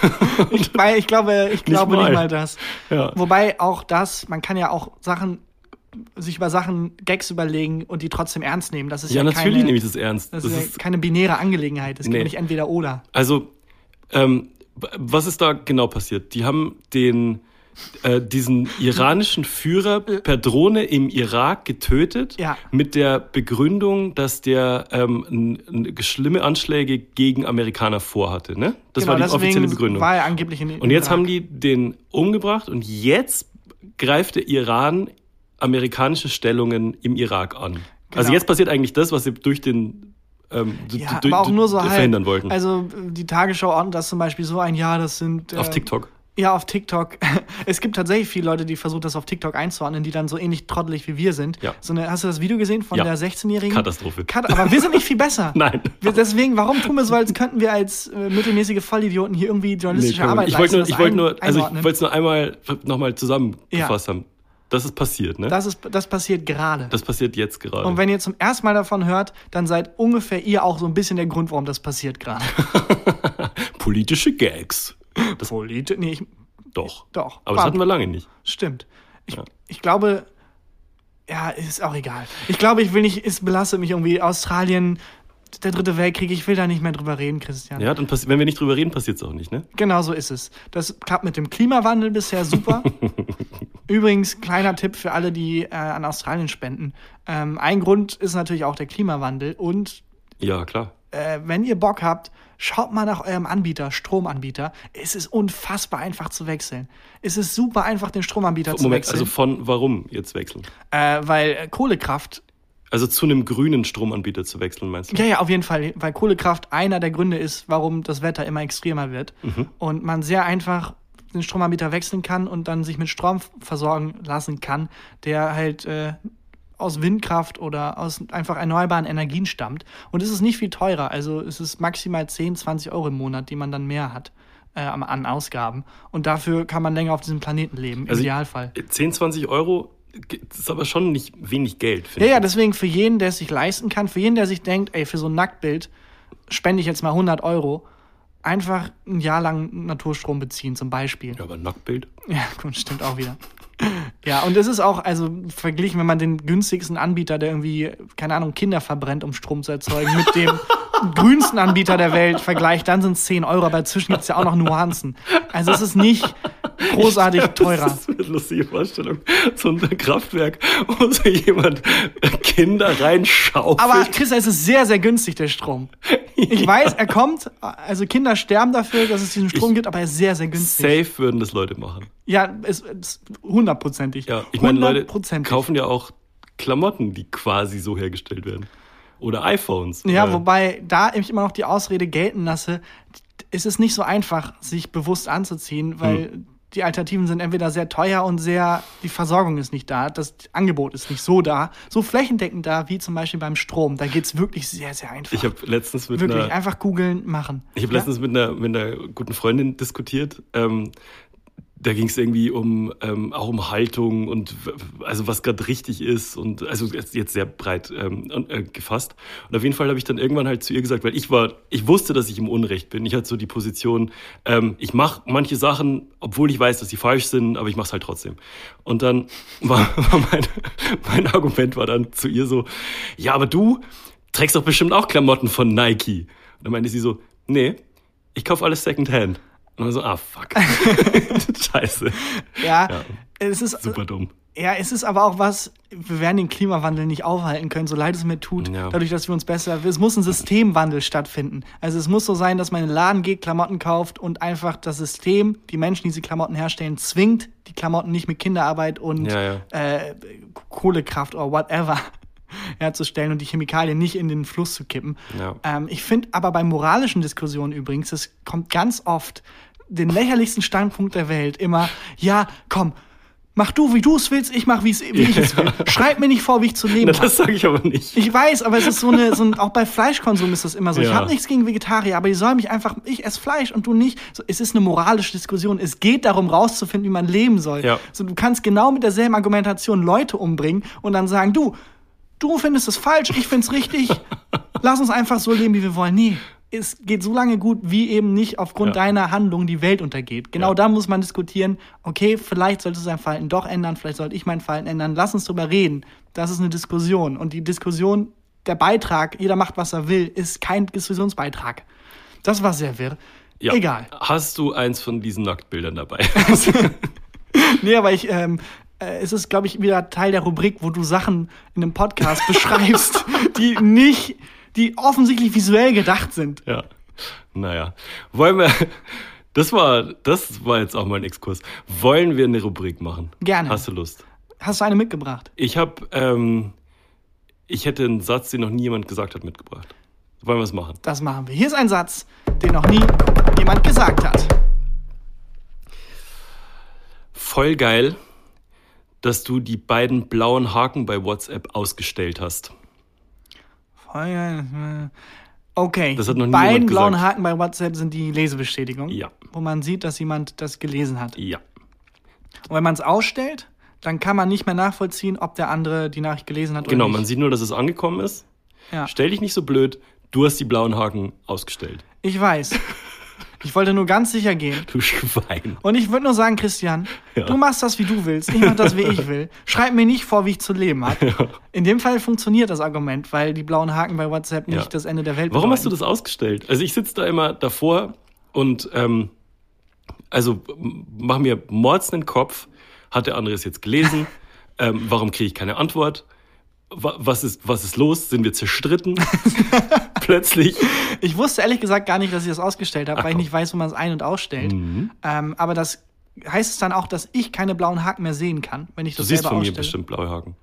Ich, weil ich glaube, ich glaube nicht mal. mal das. Ja. Wobei auch das, man kann ja auch Sachen, sich über Sachen Gags überlegen und die trotzdem ernst nehmen. Das ist ja, ja, natürlich keine, nehme ich das ernst. das Das ist, ja keine binäre Angelegenheit. Es Nee. gibt nicht entweder oder. also, ähm, was ist da genau passiert? Die haben den äh, diesen iranischen Führer per Drohne im Irak getötet, Ja. mit der Begründung, dass der ähm, schlimme Anschläge gegen Amerikaner vorhatte. Ne? Das genau, war die offizielle Begründung. War er angeblich in Und jetzt haben die den umgebracht und jetzt greift der Iran amerikanische Stellungen im Irak an. Also Genau. jetzt passiert eigentlich das, was sie durch den ähm, ja, aber auch nur so halt. verhindern wollten. Also die Tagesschau ordnet das zum Beispiel so ein, ja, das sind. Auf äh, TikTok. Ja, auf TikTok. *laughs* Es gibt tatsächlich viele Leute, die versuchen, das auf TikTok einzuordnen, die dann so ähnlich trottelig wie wir sind. Ja. So eine, hast du das Video gesehen von Ja. der 16-Jährigen? Katastrophe. Kat aber wir sind nicht viel besser. *laughs* Nein. Wir, deswegen, warum tun wir so, als könnten wir als äh, mittelmäßige Vollidioten hier irgendwie Nee, journalistische wir Arbeit ich wollte nur, leisten, ich wollte nur, also ich einordnen? wollte es nur einmal nochmal zusammengefasst haben. Das ist passiert, ne? Das, das, ist, das passiert gerade. passiert jetzt gerade. Und wenn ihr zum ersten Mal davon hört, dann seid ungefähr ihr auch so ein bisschen der Grund, warum das passiert gerade. *laughs* Politische Gags. Das nee, ich, Doch. Doch. Aber das War- hatten wir lange nicht. Stimmt. Ich, Ja. ich glaube, ja, ist auch egal. Ich glaube, ich will nicht, es belastet mich irgendwie Australien, der dritte Weltkrieg, ich will da nicht mehr drüber reden, Christian. Ja, dann wenn wir nicht drüber reden, passiert es auch nicht, ne? Genau so ist es. Das klappt mit dem Klimawandel bisher super. *laughs* Übrigens, kleiner Tipp für alle, die äh, an Australien spenden. Ähm, ein Grund ist natürlich auch der Klimawandel. Und Ja, klar. äh, wenn ihr Bock habt, schaut mal nach eurem Anbieter, Stromanbieter. Es ist unfassbar einfach zu wechseln. Es ist super einfach, den Stromanbieter zu Moment, wechseln. also von warum jetzt wechseln? Äh, weil Kohlekraft Also zu einem grünen Stromanbieter zu wechseln, meinst du? Ja, ja, auf jeden Fall, weil Kohlekraft einer der Gründe ist, warum das Wetter immer extremer wird Mhm. und man sehr einfach den Stromanbieter wechseln kann und dann sich mit Strom versorgen lassen kann, der halt äh, aus Windkraft oder aus einfach erneuerbaren Energien stammt. Und es ist nicht viel teurer, also es ist maximal 10, 20 Euro im Monat, die man dann mehr hat äh, an Ausgaben. Und dafür kann man länger auf diesem Planeten leben, im Also- Idealfall. 10, 20 Euro, das ist aber schon nicht wenig Geld, finde Ja, ja, deswegen für jeden, der es sich leisten kann, für jeden, der sich denkt, ey, für so ein Nacktbild spende ich jetzt mal 100 Euro, einfach ein Jahr lang Naturstrom beziehen, zum Beispiel. Ja, aber ein Nacktbild. *laughs* Ja, gut, stimmt auch wieder. Ja, und es ist auch, also verglichen, wenn man den günstigsten Anbieter, der irgendwie, keine Ahnung, Kinder verbrennt, um Strom zu erzeugen, mit dem *laughs* grünsten Anbieter der Welt vergleicht, dann sind es 10 Euro, aber dazwischen gibt es ja auch noch Nuancen. Also es ist nicht großartig teurer. Das ist eine lustige Vorstellung. So ein Kraftwerk, wo so jemand Kinder reinschaufelt. Aber Chris, es ist sehr, sehr günstig, der Strom. Ich weiß, er kommt, also Kinder sterben dafür, dass es diesen Strom Ich- gibt, aber er ist sehr, sehr günstig. Safe würden das Leute machen. Ja, es ist hundertprozentig. Ja, ich meine, Leute kaufen ja auch Klamotten, die quasi so hergestellt werden. Oder iPhones. Ja, wobei da ich immer noch die Ausrede gelten lasse, ist es nicht so einfach, sich bewusst anzuziehen, weil Hm. die Alternativen sind entweder sehr teuer und sehr, die Versorgung ist nicht da, das Angebot ist nicht so da, so flächendeckend da, wie zum Beispiel beim Strom. Da geht's wirklich sehr, sehr einfach. Ich habe letztens mit wirklich einer einfach googeln, machen. Ich habe Ja? letztens mit einer, mit einer guten Freundin diskutiert. Ähm, da ging es irgendwie um ähm, auch um Haltung und also was gerade richtig ist und also jetzt sehr breit ähm, äh, gefasst. Und auf jeden Fall habe ich dann irgendwann halt zu ihr gesagt, weil ich war, ich wusste, dass ich im Unrecht bin. Ich hatte so die Position, ähm, ich mache manche Sachen, obwohl ich weiß, dass sie falsch sind, aber ich mache es halt trotzdem. Und dann *laughs* war, war mein, *laughs* mein Argument war dann zu ihr so, ja, aber du trägst doch bestimmt auch Klamotten von Nike. Und dann meinte sie so, nee, ich kaufe alles Secondhand. Und so, ah, fuck. *laughs* Scheiße. Ja, Ja. es ist Super dumm. Ja, es ist aber auch was, wir werden den Klimawandel nicht aufhalten können, so leid es mir tut, Ja. dadurch, dass wir uns besser, es muss ein Systemwandel stattfinden. Also es muss so sein, dass man in den Laden geht, Klamotten kauft und einfach das System, die Menschen, die diese Klamotten herstellen, zwingt, die Klamotten nicht mit Kinderarbeit und ja. Äh, Kohlekraft oder whatever herzustellen und die Chemikalien nicht in den Fluss zu kippen. Ja. Ähm, ich finde aber bei moralischen Diskussionen übrigens, es kommt ganz oft den lächerlichsten Standpunkt der Welt immer, ja, komm, mach du, wie du es willst, ich mach, wie ich es will. Schreib mir nicht vor, wie ich zu leben Na, *laughs* das sage ich aber nicht. Ich weiß, aber es ist so eine, so ein, auch bei Fleischkonsum ist das immer so. Ich Ja. habe nichts gegen Vegetarier, aber die sollen mich einfach, ich esse Fleisch und du nicht. So, es ist eine moralische Diskussion. Es geht darum, rauszufinden, wie man leben soll. Ja. So, du kannst genau mit derselben Argumentation Leute umbringen und dann sagen, du, du findest es falsch, ich find's richtig. *laughs* Lass uns einfach so leben, wie wir wollen. Nee. Es geht so lange gut, wie eben nicht aufgrund Ja. deiner Handlung die Welt untergeht. Genau Ja. da muss man diskutieren, okay, vielleicht sollte sein Verhalten doch ändern, vielleicht sollte ich mein Verhalten ändern. Lass uns drüber reden. Das ist eine Diskussion. Und die Diskussion, der Beitrag, jeder macht, was er will, ist kein Diskussionsbeitrag. Das war sehr wirr. Ja. Egal. Hast du eins von diesen Nacktbildern dabei? *laughs* *laughs* Nee, aber ich, ähm, äh, es ist, glaube ich, wieder Teil der Rubrik, wo du Sachen in einem Podcast beschreibst, *laughs* die nicht, die offensichtlich visuell gedacht sind. ja. Naja. Wollen wir. Das war, das war jetzt auch mal ein Exkurs. Wollen wir eine Rubrik machen? Gerne. Hast du Lust? Hast du eine mitgebracht? Ich habe, ähm, ich hätte einen Satz, den noch nie jemand gesagt hat, mitgebracht. Wollen wir es machen? Das machen wir. Hier ist ein Satz, den noch nie jemand gesagt hat. Voll geil, dass du die beiden blauen Haken bei WhatsApp ausgestellt hast. Okay. Das hat noch Beiden blauen gesagt. Haken bei WhatsApp sind die Lesebestätigung. Ja. Wo man sieht, dass jemand das gelesen hat. Ja. Und wenn man es ausstellt, dann kann man nicht mehr nachvollziehen, ob der andere die Nachricht gelesen hat Genau, oder man nicht. sieht nur, dass es angekommen ist. Ja. Stell dich nicht so blöd, du hast die blauen Haken ausgestellt. Ich weiß. *laughs* Ich wollte nur ganz sicher gehen. Du Schwein. Und ich würde nur sagen, Christian, Ja. du machst das, wie du willst. Ich mach das, wie ich will. Schreib mir nicht vor, wie ich zu leben habe. In dem Fall funktioniert das Argument, weil die blauen Haken bei WhatsApp nicht Ja. das Ende der Welt Warum hast du bedeuten. das ausgestellt? Also ich sitze da immer davor und ähm, also mach mir mords den Kopf. Hat der andere es jetzt gelesen? *laughs* ähm, warum kriege ich keine Antwort? Wa- Was ist, was ist los? Sind wir zerstritten? *laughs* Plötzlich. Ich wusste ehrlich gesagt gar nicht, dass ich das ausgestellt habe, Ach, weil ich nicht weiß, wo man es ein- und ausstellt. Mhm. Ähm, aber das heißt es dann auch, dass ich keine blauen Haken mehr sehen kann, wenn ich Du das siehst selber von mir ausstelle. bestimmt blaue Haken.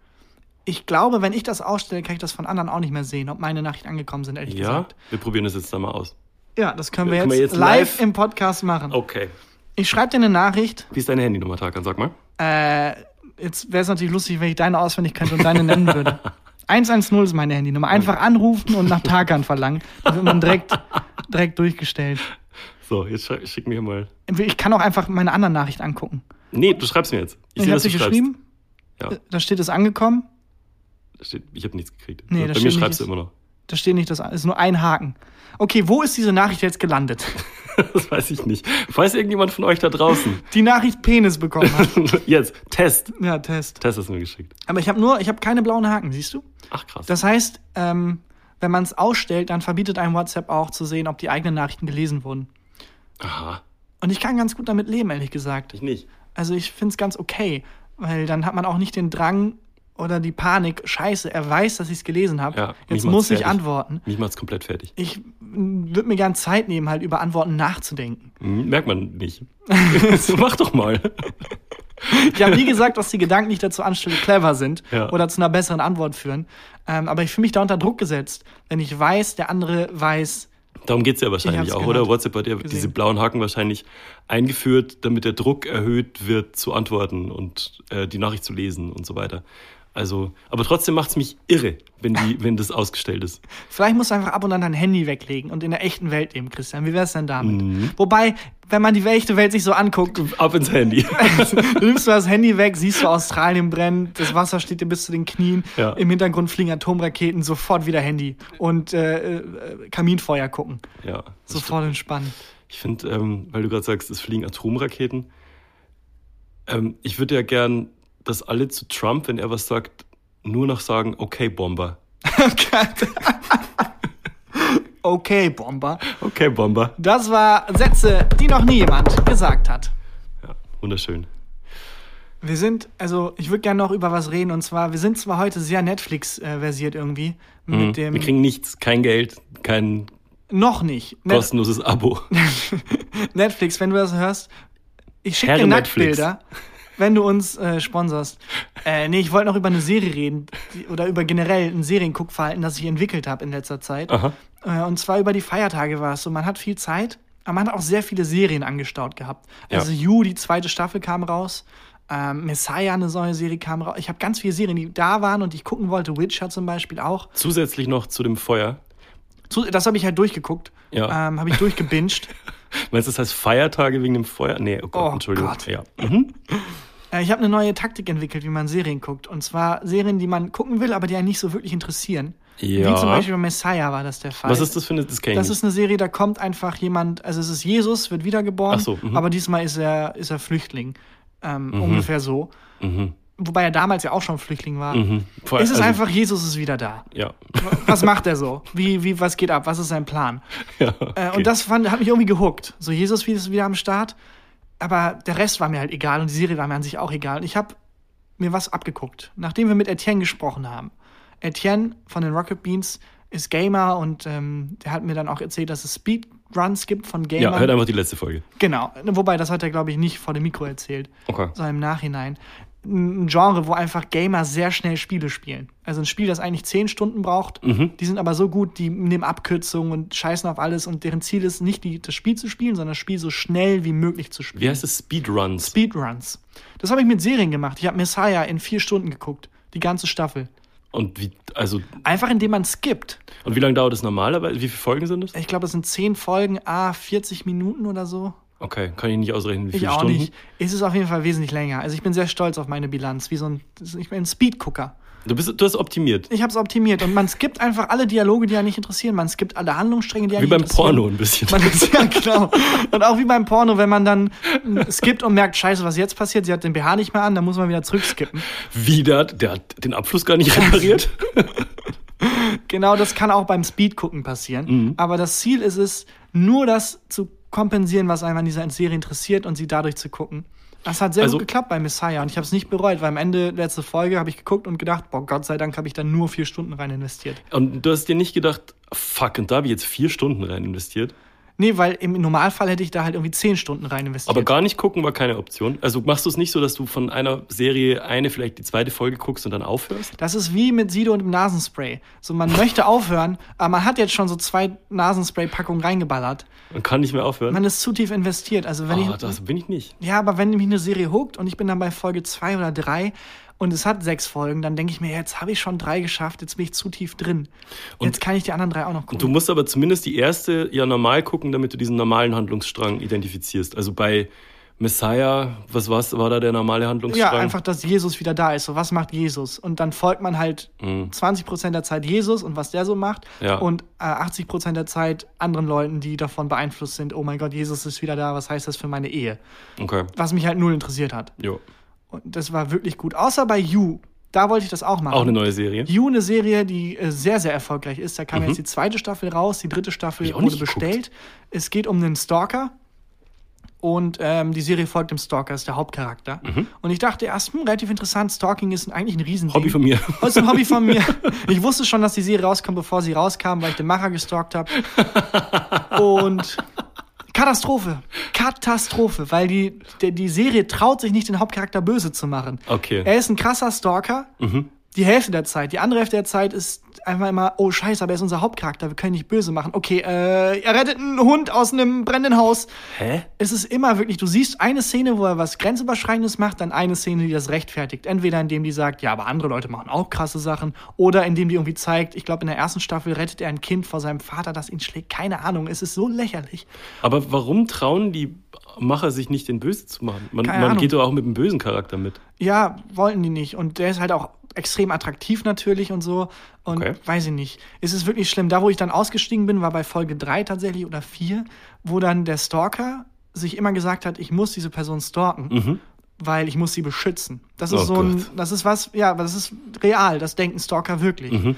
ich glaube, wenn ich das ausstelle, kann ich das von anderen auch nicht mehr sehen, ob meine Nachrichten angekommen sind, ehrlich Ja, gesagt. wir probieren das jetzt da mal aus. Ja, das können wir, Können jetzt, wir jetzt live, live- im Podcast machen. Okay. Ich schreibe dir eine Nachricht. Wie ist deine Handynummer, Tarkan? Sag mal. Äh, jetzt wäre es natürlich lustig, wenn ich deine auswendig könnte und deine nennen würde. *laughs* 110 ist meine Handynummer. Einfach anrufen und nach Tarkan verlangen. Dann wird man direkt, *laughs* direkt durchgestellt. So, jetzt schick mir mal. Ich kann auch einfach meine anderen Nachrichten angucken. Nee, du schreibst mir jetzt. Ich, sehe, habe sie geschrieben. Ja, Da steht es angekommen. da steht, ich habe nichts gekriegt. Nee, Bei mir nicht, schreibst du immer noch. Da steht nicht das, ist nur ein Haken. Okay, wo ist diese Nachricht jetzt gelandet? *laughs* *laughs* Das weiß ich nicht. Weiß irgendjemand von euch da draußen? Die Nachricht Penis bekommen hat. *laughs* jetzt, Test. Ja, Test. Test du mir geschickt. Aber ich habe nur, ich habe keine blauen Haken, siehst du? Ach krass. Das heißt, ähm, wenn man es ausstellt, dann verbietet einem WhatsApp auch zu sehen, ob die eigenen Nachrichten gelesen wurden. Aha, Und ich kann ganz gut damit leben, ehrlich gesagt. ich nicht. Also ich finde es ganz okay, weil dann hat man auch nicht den Drang oder die Panik, scheiße, er weiß, dass ich es gelesen habe. Ja, Jetzt muss ich fertig. antworten. Mich macht's komplett fertig. Ich würde mir gern Zeit nehmen, halt über Antworten nachzudenken. Hm, merkt man nicht. *laughs* Mach doch mal. Ich habe nie gesagt, dass die Gedanken, die ich dazu anstelle, clever sind Ja. oder zu einer besseren Antwort führen. Ähm, aber ich fühle mich da unter Druck gesetzt, wenn ich weiß, der andere weiß. Darum geht's ja wahrscheinlich auch, gehört. oder? WhatsApp hat ja Gesehen. diese blauen Haken wahrscheinlich eingeführt, damit der Druck erhöht wird, zu antworten und äh, die Nachricht zu lesen und so weiter. Also, aber trotzdem macht's mich irre, wenn, die, *laughs* wenn das ausgestellt ist. Vielleicht musst du einfach ab und an dein Handy weglegen und in der echten Welt leben, Christian. Wie wär's denn damit? Mhm. Wobei, wenn man die echte Welt sich so anguckt, *laughs* Ab ins Handy. du *laughs* nimmst du das Handy weg, siehst du Australien brennt, das Wasser steht dir bis zu den Knien, Ja. im Hintergrund fliegen Atomraketen, sofort wieder Handy und äh, äh, Kaminfeuer gucken. ja. Sofort entspannen. Ich finde, ähm, weil du gerade sagst, es fliegen Atomraketen. Ähm, ich würde ja gern, dass alle zu Trump, wenn er was sagt, nur noch sagen, okay, Bomber. *laughs* okay, Bomber. Okay, Bomber. Das war Sätze, die noch nie jemand gesagt hat. Ja, wunderschön. Wir sind, also ich würde gerne noch über was reden und zwar, wir sind zwar heute sehr Netflix-versiert irgendwie mit dem. Mhm. Wir kriegen nichts, kein Geld, kein noch nicht. Net kostenloses Abo. *laughs* Netflix, wenn du das hörst, ich schicke dir Herre Netflix. Wenn du uns äh, sponsorst. Äh, nee, ich wollte noch über eine Serie reden die, oder über generell ein Serienguckverhalten, das ich entwickelt habe in letzter Zeit. Aha. Äh, und zwar über die Feiertage war es so. Man hat viel Zeit, aber man hat auch sehr viele Serien angestaut gehabt. Ja. Also You, die zweite Staffel kam raus. Ähm, Messiah, eine neue Serie kam raus. Ich habe ganz viele Serien, die da waren und die ich gucken wollte. Witcher zum Beispiel auch. Zusätzlich noch zu dem Feuer. Zu, das habe ich halt durchgeguckt. Ja. Ähm, habe ich durchgebinged. *laughs* Meinst du, das heißt Feiertage wegen dem Feuer? Nee, oh Gott, Oh Entschuldigung. Gott. Ja. Mhm. Äh, Ich habe eine neue Taktik entwickelt, wie man Serien guckt. Und zwar Serien, die man gucken will, aber die einen nicht so wirklich interessieren. Ja. Wie zum Beispiel bei Messiah war das der Fall. Was ist das für eine, das Das ist eine Serie, da kommt einfach jemand, also es ist Jesus, wird wiedergeboren, Ach so, mhm. aber diesmal ist er, ist er Flüchtling. Ähm, Ungefähr so. Mhm. Wobei er damals ja auch schon Flüchtling war. Mhm. Vor- Es ist also, einfach, Jesus ist wieder da. Ja. *laughs* Was macht er so? Wie, wie, was geht ab? Was ist sein Plan? ja Äh, okay. Und das fand, hat mich irgendwie gehuckt. So, Jesus ist wieder am Start. Aber der Rest war mir halt egal und die Serie war mir an sich auch egal. Und ich habe mir was abgeguckt, nachdem wir mit Etienne gesprochen haben. Etienne von den Rocket Beans ist Gamer und ähm, der hat mir dann auch erzählt, dass es Speedruns gibt von Ja, Gamern. hört einfach die letzte Folge. genau. Wobei, das hat er, glaube ich, nicht vor dem Mikro erzählt, Okay. sondern im Nachhinein. Ein Genre, wo einfach Gamer sehr schnell Spiele spielen. Also ein Spiel, das eigentlich zehn Stunden braucht. Mhm. Die sind aber so gut, die nehmen Abkürzungen und scheißen auf alles und deren Ziel ist nicht, die, das Spiel zu spielen, sondern das Spiel so schnell wie möglich zu spielen. Wie heißt es? Speedruns. Speedruns. Das habe ich mit Serien gemacht. Ich habe Messiah in vier Stunden geguckt. Die ganze Staffel. und wie, also, Einfach indem man skippt. und wie lange dauert das normalerweise? Wie viele Folgen sind das? Ich glaube, es sind zehn Folgen, a 40 Minuten oder so. Okay, kann ich nicht ausrechnen, wie Ich viele auch Stunden. nicht. Es ist auf jeden Fall wesentlich länger. Also ich bin sehr stolz auf meine Bilanz. Wie so ein, ich bin ein Speedgucker. Du, bist, du hast optimiert. Ich habe es optimiert und man skippt einfach alle Dialoge, die einen nicht interessieren. Man skippt alle Handlungsstränge, die Wie nicht beim interessieren. Porno ein bisschen. Man ist ja genau. Und auch wie beim Porno, wenn man dann skippt und merkt, scheiße, was jetzt passiert, sie hat den BH nicht mehr an, dann muss man wieder zurückskippen. Wieder, der hat den Abfluss gar nicht repariert. *laughs* Genau, das kann auch beim Speedgucken passieren. Mhm. Aber das Ziel ist es, nur das zu kompensieren, was einem an dieser Serie interessiert und sie dadurch zu gucken. Das hat sehr Also- gut geklappt bei Messiah und ich habe es nicht bereut, weil am Ende letzte Folge habe ich geguckt und gedacht, boah, Gott sei Dank habe ich da nur vier Stunden rein investiert. Und du hast dir nicht gedacht, fuck, und da habe ich jetzt vier Stunden rein investiert. Nee, weil im Normalfall hätte ich da halt irgendwie zehn Stunden rein investiert. Aber gar nicht gucken war keine Option. Also machst du es nicht so, dass du von einer Serie eine, vielleicht die zweite Folge guckst und dann aufhörst? Das ist wie mit Sido und dem Nasenspray. So, man möchte aufhören, aber man hat jetzt schon so zwei Nasenspray-Packungen reingeballert. Man kann nicht mehr aufhören. Man ist zu tief investiert. Also wenn Ah, ich. das bin ich nicht. Ja, aber wenn mich eine Serie huckt und ich bin dann bei Folge zwei oder drei und es hat sechs Folgen, dann denke ich mir, jetzt habe ich schon drei geschafft, jetzt bin ich zu tief drin. jetzt kann ich die anderen drei auch noch gucken. Du musst aber zumindest die erste ja normal gucken, damit du diesen normalen Handlungsstrang identifizierst. Also bei Messiah, was war's, war da der normale ja, Handlungsstrang? einfach, dass Jesus wieder da ist. So, was macht Jesus? Und dann folgt man halt 20% der Zeit Jesus und was der so macht. Mhm. Ja. Und äh, 80% der Zeit anderen Leuten, die davon beeinflusst sind. Oh mein Gott, Jesus ist wieder da. Was heißt das für meine Ehe? Okay. Was mich halt null interessiert hat. Jo. Und das war wirklich gut. Außer bei You. Da wollte ich das auch machen. Auch eine neue Serie. You, eine Serie, die äh, sehr, sehr erfolgreich ist. Da kam jetzt die zweite Staffel raus, die dritte Staffel Mhm. wurde bestellt. Es geht um einen Stalker. Und ähm, die Serie folgt dem Stalker, ist der Hauptcharakter. Und ich dachte erst, hm, relativ interessant, Stalking ist eigentlich ein Riesending. Hobby von mir. Das *laughs* ist ein Hobby von mir. *laughs* Ich wusste schon, dass die Serie rauskommt, bevor sie rauskam, weil ich den Macher gestalkt habe. *laughs* Und Katastrophe. Katastrophe, weil die, die, die Serie traut sich nicht, den Hauptcharakter böse zu machen. Okay. Er ist ein krasser Stalker. Die Hälfte der Zeit. Die andere Hälfte der Zeit ist einfach immer, oh scheiße, aber er ist unser Hauptcharakter, wir können ihn nicht böse machen. Okay, äh, er rettet einen Hund aus einem brennenden Haus. Hä? Es ist immer wirklich, du siehst eine Szene, wo er was Grenzüberschreitendes macht, dann eine Szene, die das rechtfertigt. Entweder indem die sagt, ja, aber andere Leute machen auch krasse Sachen, oder indem die irgendwie zeigt, ich glaube, in der ersten Staffel rettet er ein Kind vor seinem Vater, das ihn schlägt. Keine Ahnung, es ist so lächerlich. Aber warum trauen die Macher sich nicht, den Böse zu machen? Man, man geht doch auch mit dem bösen Charakter mit. Ja, wollten die nicht. Und der ist halt auch extrem attraktiv natürlich und so. Und Okay. weiß ich nicht. Es ist wirklich schlimm. Da, wo ich dann ausgestiegen bin, war bei Folge 3 tatsächlich oder 4, wo dann der Stalker sich immer gesagt hat, ich muss diese Person stalken, weil ich muss sie beschützen. Das ist Mhm. Oh so ein, Gott. das ist was, ja, aber das ist real. Das denken Stalker wirklich. Mhm.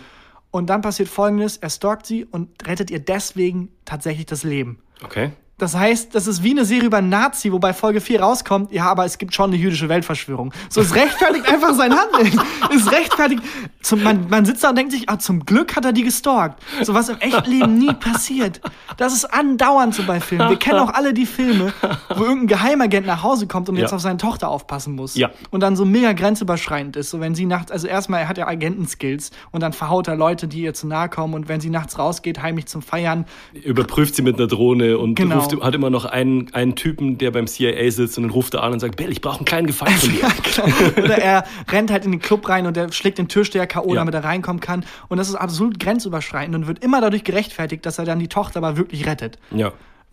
Und dann passiert folgendes, er stalkt sie und rettet ihr deswegen tatsächlich das Leben. Okay. Das heißt, das ist wie eine Serie über einen Nazi, wobei Folge 4 rauskommt, ja, aber es gibt schon eine jüdische Weltverschwörung. So, es rechtfertigt *laughs* einfach sein Handeln. Es rechtfertigt. Zum, man, man sitzt da und denkt sich, ah, zum Glück hat er die gestalkt. So was im echten Leben nie passiert. Das ist andauernd so bei Filmen. Wir kennen auch alle die Filme, wo irgendein Geheimagent nach Hause kommt und jetzt Ja. auf seine Tochter aufpassen muss. Ja. Und dann so mega grenzüberschreitend ist. So, wenn sie nachts, also erstmal, er hat ja Agentenskills und dann verhaut er Leute, die ihr zu nahe kommen und wenn sie nachts rausgeht, heimlich zum Feiern, Überprüft sie mit einer Drohne und Genau. Ruft, hat immer noch einen, einen Typen, der beim CIA sitzt und dann ruft er an und sagt, Bell, ich brauche einen kleinen Gefallen von *laughs* dir. Ja, klar. Oder er rennt halt in den Club rein und er schlägt den Türsteher K.O., Ja. damit er reinkommen kann. Und das ist absolut grenzüberschreitend und wird immer dadurch gerechtfertigt, dass er dann die Tochter aber wirklich rettet. ja.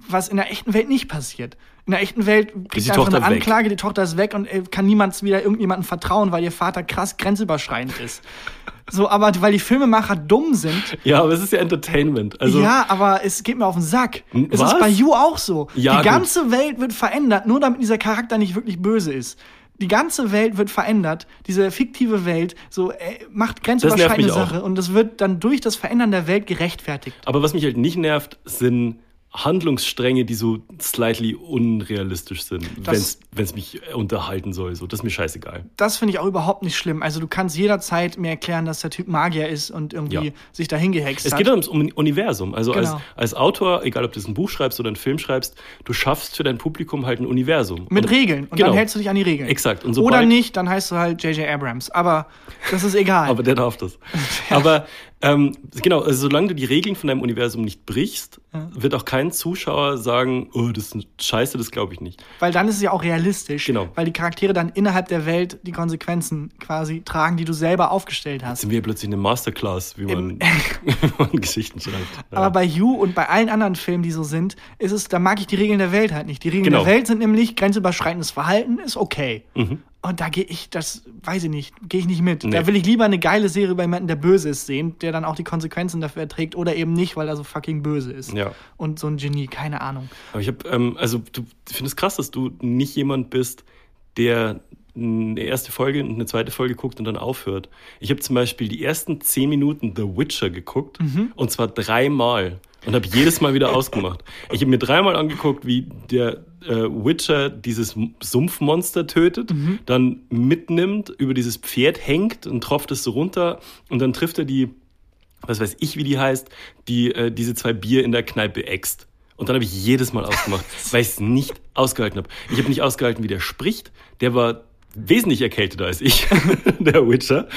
Was in der echten Welt nicht passiert. In der echten Welt kriegt die er einfach Tochter eine weg. Anklage, die Tochter ist weg und äh, kann niemand wieder irgendjemandem vertrauen, weil ihr Vater krass grenzüberschreitend ist. So, aber weil die Filmemacher dumm sind, Ja, aber es ist ja Entertainment. Also, ja, aber es geht mir auf den Sack. Es was? ist bei You auch so. Ja, die gut. ganze Welt wird verändert, nur damit dieser Charakter nicht wirklich böse ist. Die ganze Welt wird verändert. Diese fiktive Welt so äh, macht grenzüberschreitende mich auch. Sache und das wird dann durch das Verändern der Welt gerechtfertigt. aber was mich halt nicht nervt, sind Handlungsstränge, die so slightly unrealistisch sind, wenn es mich unterhalten soll. So, das ist mir scheißegal. Das finde ich auch überhaupt nicht schlimm. Also du kannst jederzeit mir erklären, dass der Typ Magier ist und irgendwie Ja. sich dahin gehext Es hat. geht ums Um- Universum. Also als, Genau. als Autor, egal ob du ein Buch schreibst oder einen Film schreibst, du schaffst für dein Publikum halt ein Universum. mit Und- Regeln. Und genau. dann hältst du dich an die Regeln. Exakt. Und Oder nicht, dann heißt du halt J.J. Abrams. Aber das ist egal. *laughs* Aber der darf das. *laughs* Aber ähm, genau, also solange du die Regeln von deinem Universum nicht brichst, wird auch kein Zuschauer sagen, oh, das ist scheiße, das glaube ich nicht. Weil dann ist es ja auch realistisch. Genau. Weil die Charaktere dann innerhalb der Welt die Konsequenzen quasi tragen, die du selber aufgestellt hast. Sind wir plötzlich eine Masterclass, wie man, *laughs* *laughs* wie man Geschichten schreibt. Ja. Aber bei You und bei allen anderen Filmen, die so sind, ist es, da mag ich die Regeln der Welt halt nicht. Die Regeln Genau. der Welt sind nämlich grenzüberschreitendes Verhalten ist okay. Mhm. Und da gehe ich, das weiß ich nicht, gehe ich nicht mit. Nee. Da will ich lieber eine geile Serie über jemanden, der böse ist, sehen, der dann auch die Konsequenzen dafür erträgt oder eben nicht, weil er so fucking böse ist. Ja. Und so ein Genie, keine Ahnung. Aber ich habe, ähm, also du ich finde es krass, dass du nicht jemand bist, der eine erste Folge und eine zweite Folge guckt und dann aufhört. Ich habe zum Beispiel die ersten zehn Minuten The Witcher geguckt und zwar dreimal und habe jedes Mal wieder ausgemacht. Ich habe mir dreimal angeguckt, wie der äh, Witcher dieses Sumpfmonster tötet, dann mitnimmt, über dieses Pferd hängt und tropft es so runter und dann trifft er die was weiß ich, wie die heißt, die äh, diese zwei Bier in der Kneipe äxt. Und dann habe ich jedes Mal ausgemacht, *laughs* weil ich es nicht ausgehalten habe. Ich habe nicht ausgehalten, wie der spricht. Der war wesentlich erkälteter als ich, *laughs* der Witcher.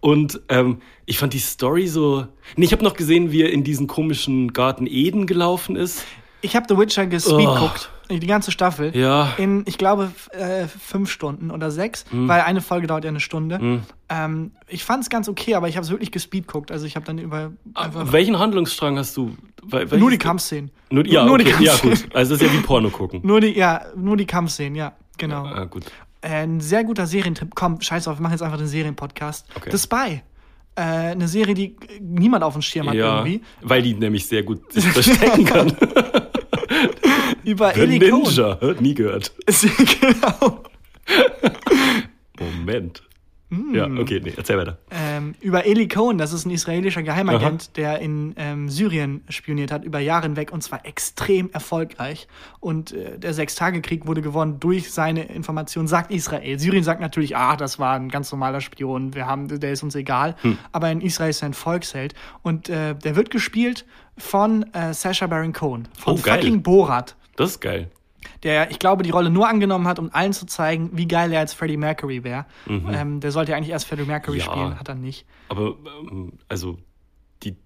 Und ähm, ich fand die Story so. Nee, ich habe noch gesehen, wie er in diesen komischen Garten Eden gelaufen ist. Ich habe The Witcher gespeedguckt, die ganze Staffel. Ja. In, ich glaube, äh, fünf Stunden oder sechs, Mhm. weil eine Folge dauert ja eine Stunde. Ähm, ich fand es ganz okay, aber ich habe es wirklich gespeedguckt. Also ich habe dann über einfach Welchen Handlungsstrang hast du? Wel- nur die welches- Kampfszenen. Nur, ja, nur okay, die ja, Kampfszenen. gut. Also das ist ja wie Porno gucken. Nur die, ja, nur die Kampfszenen, ja, genau. Ah, gut. Äh, ein sehr guter Serientipp. Komm, scheiß drauf, wir machen jetzt einfach den Serienpodcast. Okay. The Spy. Äh, eine Serie, die niemand auf dem Schirm hat Ja, irgendwie. weil die nämlich sehr gut sich *laughs* verstecken kann. *laughs* Über The Cohen. Ninja. Nie gehört. *laughs* genau. Moment. Mm. Ja, okay, nee, erzähl weiter. ähm, über Eli Cohen, das ist ein israelischer Geheimagent, der in ähm, Syrien spioniert hat, über Jahre hinweg und zwar extrem erfolgreich. Und äh, der Sechstagekrieg wurde gewonnen durch seine Informationen, sagt Israel. Syrien sagt natürlich, ah, das war ein ganz normaler Spion, wir haben, der ist uns egal. Hm. Aber in Israel ist er ein Volksheld. Und äh, der wird gespielt von äh, Sacha Baron Cohen, von Oh, geil. fucking Borat. Das ist geil. Der, ich glaube, die Rolle nur angenommen hat, um allen zu zeigen, wie geil er als Freddie Mercury wäre. Ähm, der sollte ja eigentlich erst Freddie Mercury Ja. spielen, hat er nicht. Aber, ähm, also, die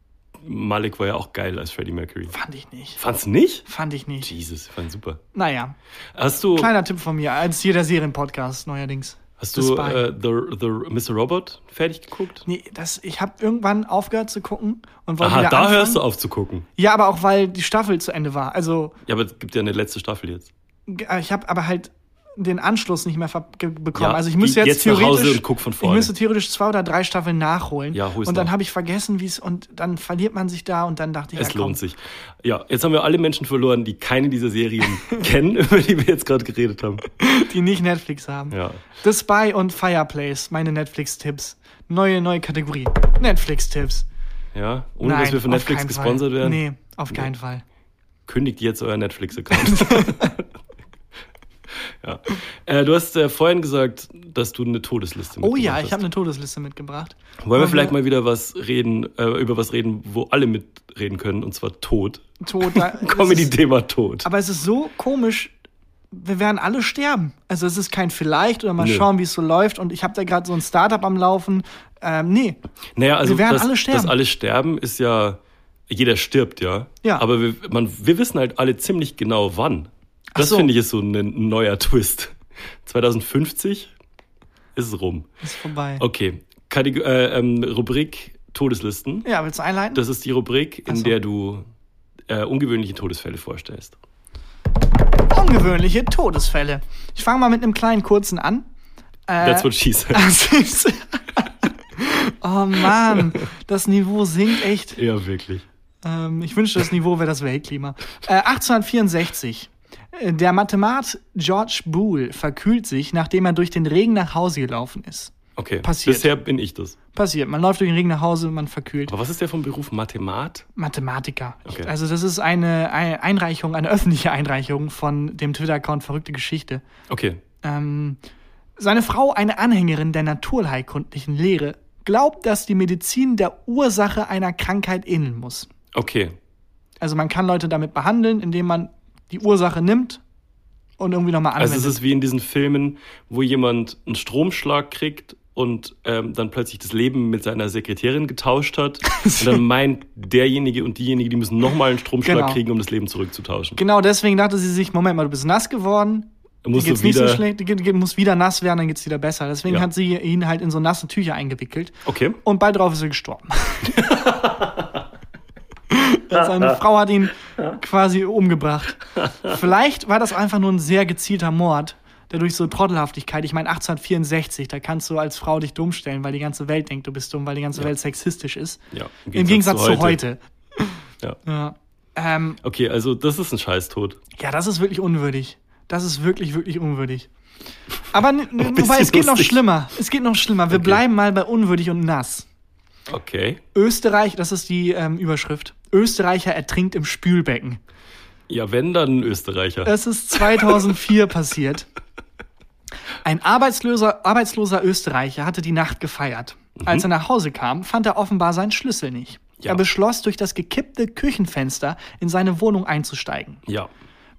Malik war ja auch geil als Freddie Mercury. Fand ich nicht. Fand's nicht? Fand ich nicht. Jesus, fand super. Naja, Hast du, kleiner Tipp von mir, als hier der Serienpodcast neuerdings. hast du äh, the, the Mr. Robot fertig geguckt? Nee, das, ich habe irgendwann aufgehört zu gucken und wollte Aha, da anfangen. hörst du auf zu gucken. Ja, aber auch weil die Staffel zu Ende war. Also Ja, aber es gibt ja eine letzte Staffel jetzt. G- ich habe aber halt den Anschluss nicht mehr bekommen. Ja, also ich müsste jetzt, jetzt theoretisch und guck von ich müsste theoretisch zwei oder drei Staffeln nachholen. Ja, und dann habe ich vergessen, wie es und dann verliert man sich da und dann dachte ich, Es ja, lohnt sich. Ja, jetzt haben wir alle Menschen verloren, die keine dieser Serien *laughs* kennen, über die wir jetzt gerade geredet haben. die nicht Netflix haben. Ja. The Spy und Fireplace, meine Netflix-Tipps. Neue, neue Kategorie. Netflix-Tipps. Ja, ohne Nein, dass wir von Netflix gesponsert Fall. werden. Nee, auf keinen Fall. Kündigt jetzt euer Netflix-Account. *laughs* *laughs* ja. Äh, du hast äh, vorhin gesagt, dass du eine Todesliste Oh ja, mitgebracht ich habe eine Todesliste mitgebracht. hast. Wollen wir vielleicht mal wieder was reden, äh, über was reden, wo alle mitreden können, und zwar Tod. Tod. Comedy-Thema *laughs* Tod. Aber es ist so komisch, wir werden alle sterben. Also es ist kein vielleicht oder mal Nö. schauen, wie es so läuft. Und ich habe da gerade so ein Startup am Laufen. Ähm, nee, Naja, also Wir werden das, alle sterben. das alle sterben ist ja, jeder stirbt, ja. Ja. Aber wir, man, wir wissen halt alle ziemlich genau wann. Das so. finde ich ist so ein, ein neuer Twist. 2050 ist es rum. ist vorbei. Okay, Kategor äh, ähm, Rubrik Todeslisten. Ja, willst du einleiten? Das ist die Rubrik, in so. der du äh, ungewöhnliche Todesfälle vorstellst. Ungewöhnliche Todesfälle. Ich fange mal mit einem kleinen kurzen an. Äh, That's what she *laughs* said. *laughs* oh Mann, das Niveau sinkt echt. ja, wirklich. Ähm, ich wünschte, das Niveau wäre das Weltklima. Äh, 1864. Der Mathemat George Boole verkühlt sich, nachdem er durch den Regen nach Hause gelaufen ist. Okay, Passiert. bisher bin ich das. Passiert. Man läuft durch den Regen nach Hause, man verkühlt. Aber was ist der vom Beruf Mathemat? Mathematiker. Okay. Also das ist eine Ei- Einreichung, eine *laughs* öffentliche Einreichung von dem Twitter-Account Verrückte Geschichte. Okay, Ähm, seine Frau, eine Anhängerin der naturheilkundlichen Lehre, glaubt, dass die Medizin der Ursache einer Krankheit ähneln muss. okay. Also man kann Leute damit behandeln, indem man die Ursache nimmt und irgendwie nochmal anwendet. Also es ist wie in diesen Filmen, wo jemand einen Stromschlag kriegt und ähm, dann plötzlich das Leben mit seiner Sekretärin getauscht hat. *laughs* und dann meint derjenige und diejenige, die müssen nochmal einen Stromschlag Genau. kriegen, um das Leben zurückzutauschen. genau deswegen dachte sie sich, Moment mal, du bist nass geworden. Musst geht's nicht so schlecht, geht- dir muss wieder nass werden, dann geht's wieder besser. Deswegen Ja. hat sie ihn halt in so nasse Tücher eingewickelt. Okay. Und bald drauf ist er gestorben. *laughs* *laughs* Seine *laughs* Frau hat ihn quasi umgebracht. *laughs* Vielleicht war das einfach nur ein sehr gezielter Mord, der durch so Trottelhaftigkeit, ich meine 1864, da kannst du als Frau dich dumm stellen, weil die ganze Welt denkt, du bist dumm, weil die ganze Welt sexistisch ist. Ja, Im Gegensatz zu heute. Ja. Ja. Ähm, Okay, also das ist ein Scheißtod. ja, das ist wirklich unwürdig. Das ist wirklich, wirklich unwürdig. *laughs* Aber wobei, es geht noch lustig. schlimmer. Es geht noch schlimmer. Wir Okay. bleiben mal bei unwürdig und nass. Okay. Österreich, das ist die ähm, Überschrift. Österreicher ertrinkt im Spülbecken. Ja, wenn dann ein Österreicher. Es ist 2004 passiert. Ein arbeitsloser, arbeitsloser Österreicher hatte die Nacht gefeiert. Mhm. Als er nach Hause kam, fand er offenbar seinen Schlüssel nicht. Ja. Er beschloss, durch das gekippte Küchenfenster in seine Wohnung einzusteigen. Ja.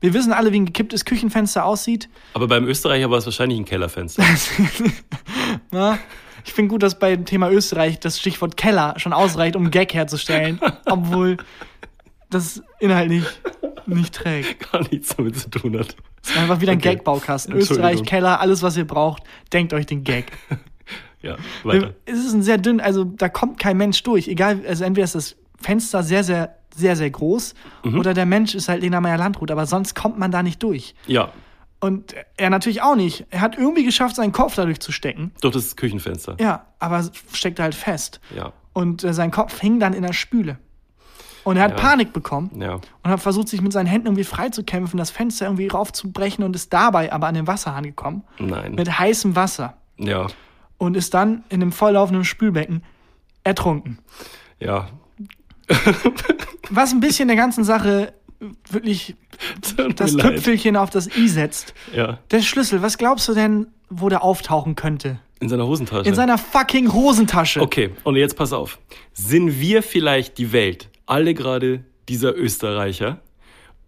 Wir wissen alle, wie ein gekipptes Küchenfenster aussieht. Aber beim Österreicher war es wahrscheinlich ein Kellerfenster. *laughs* Na, ich finde gut, dass beim Thema Österreich das Stichwort Keller schon ausreicht, um einen Gag herzustellen, obwohl das inhaltlich nicht trägt. Gar nichts damit zu tun hat. Es ist einfach wieder ein Okay. Gag-Baukasten. Österreich, Keller, alles, was ihr braucht, denkt euch den Gag. *laughs* Ja, weiter. Es ist ein sehr dünn, also da kommt kein Mensch durch. Egal, also entweder ist das Fenster sehr, sehr, sehr, sehr groß Mhm. oder der Mensch ist halt Lena Meyer-Landrut, aber sonst kommt man da nicht durch. Ja, Und er natürlich auch nicht. Er hat irgendwie geschafft, seinen Kopf dadurch zu stecken. durch das Küchenfenster. Ja, aber steckt halt fest. Ja. Und äh, sein Kopf hing dann in der Spüle. Und er hat Ja. Panik bekommen Ja. und hat versucht, sich mit seinen Händen irgendwie freizukämpfen, das Fenster irgendwie raufzubrechen und ist dabei aber an den Wasserhahn gekommen. Nein. Mit heißem Wasser. Ja. Und ist dann in einem volllaufenden Spülbecken ertrunken. Ja. Was ein bisschen der ganzen Sache wirklich das leid. Tüpfelchen auf das i setzt. Ja. Der Schlüssel, was glaubst du denn, wo der auftauchen könnte? In seiner Hosentasche. In seiner fucking Hosentasche. Okay, und jetzt pass auf. Sind wir vielleicht die Welt, alle gerade dieser Österreicher,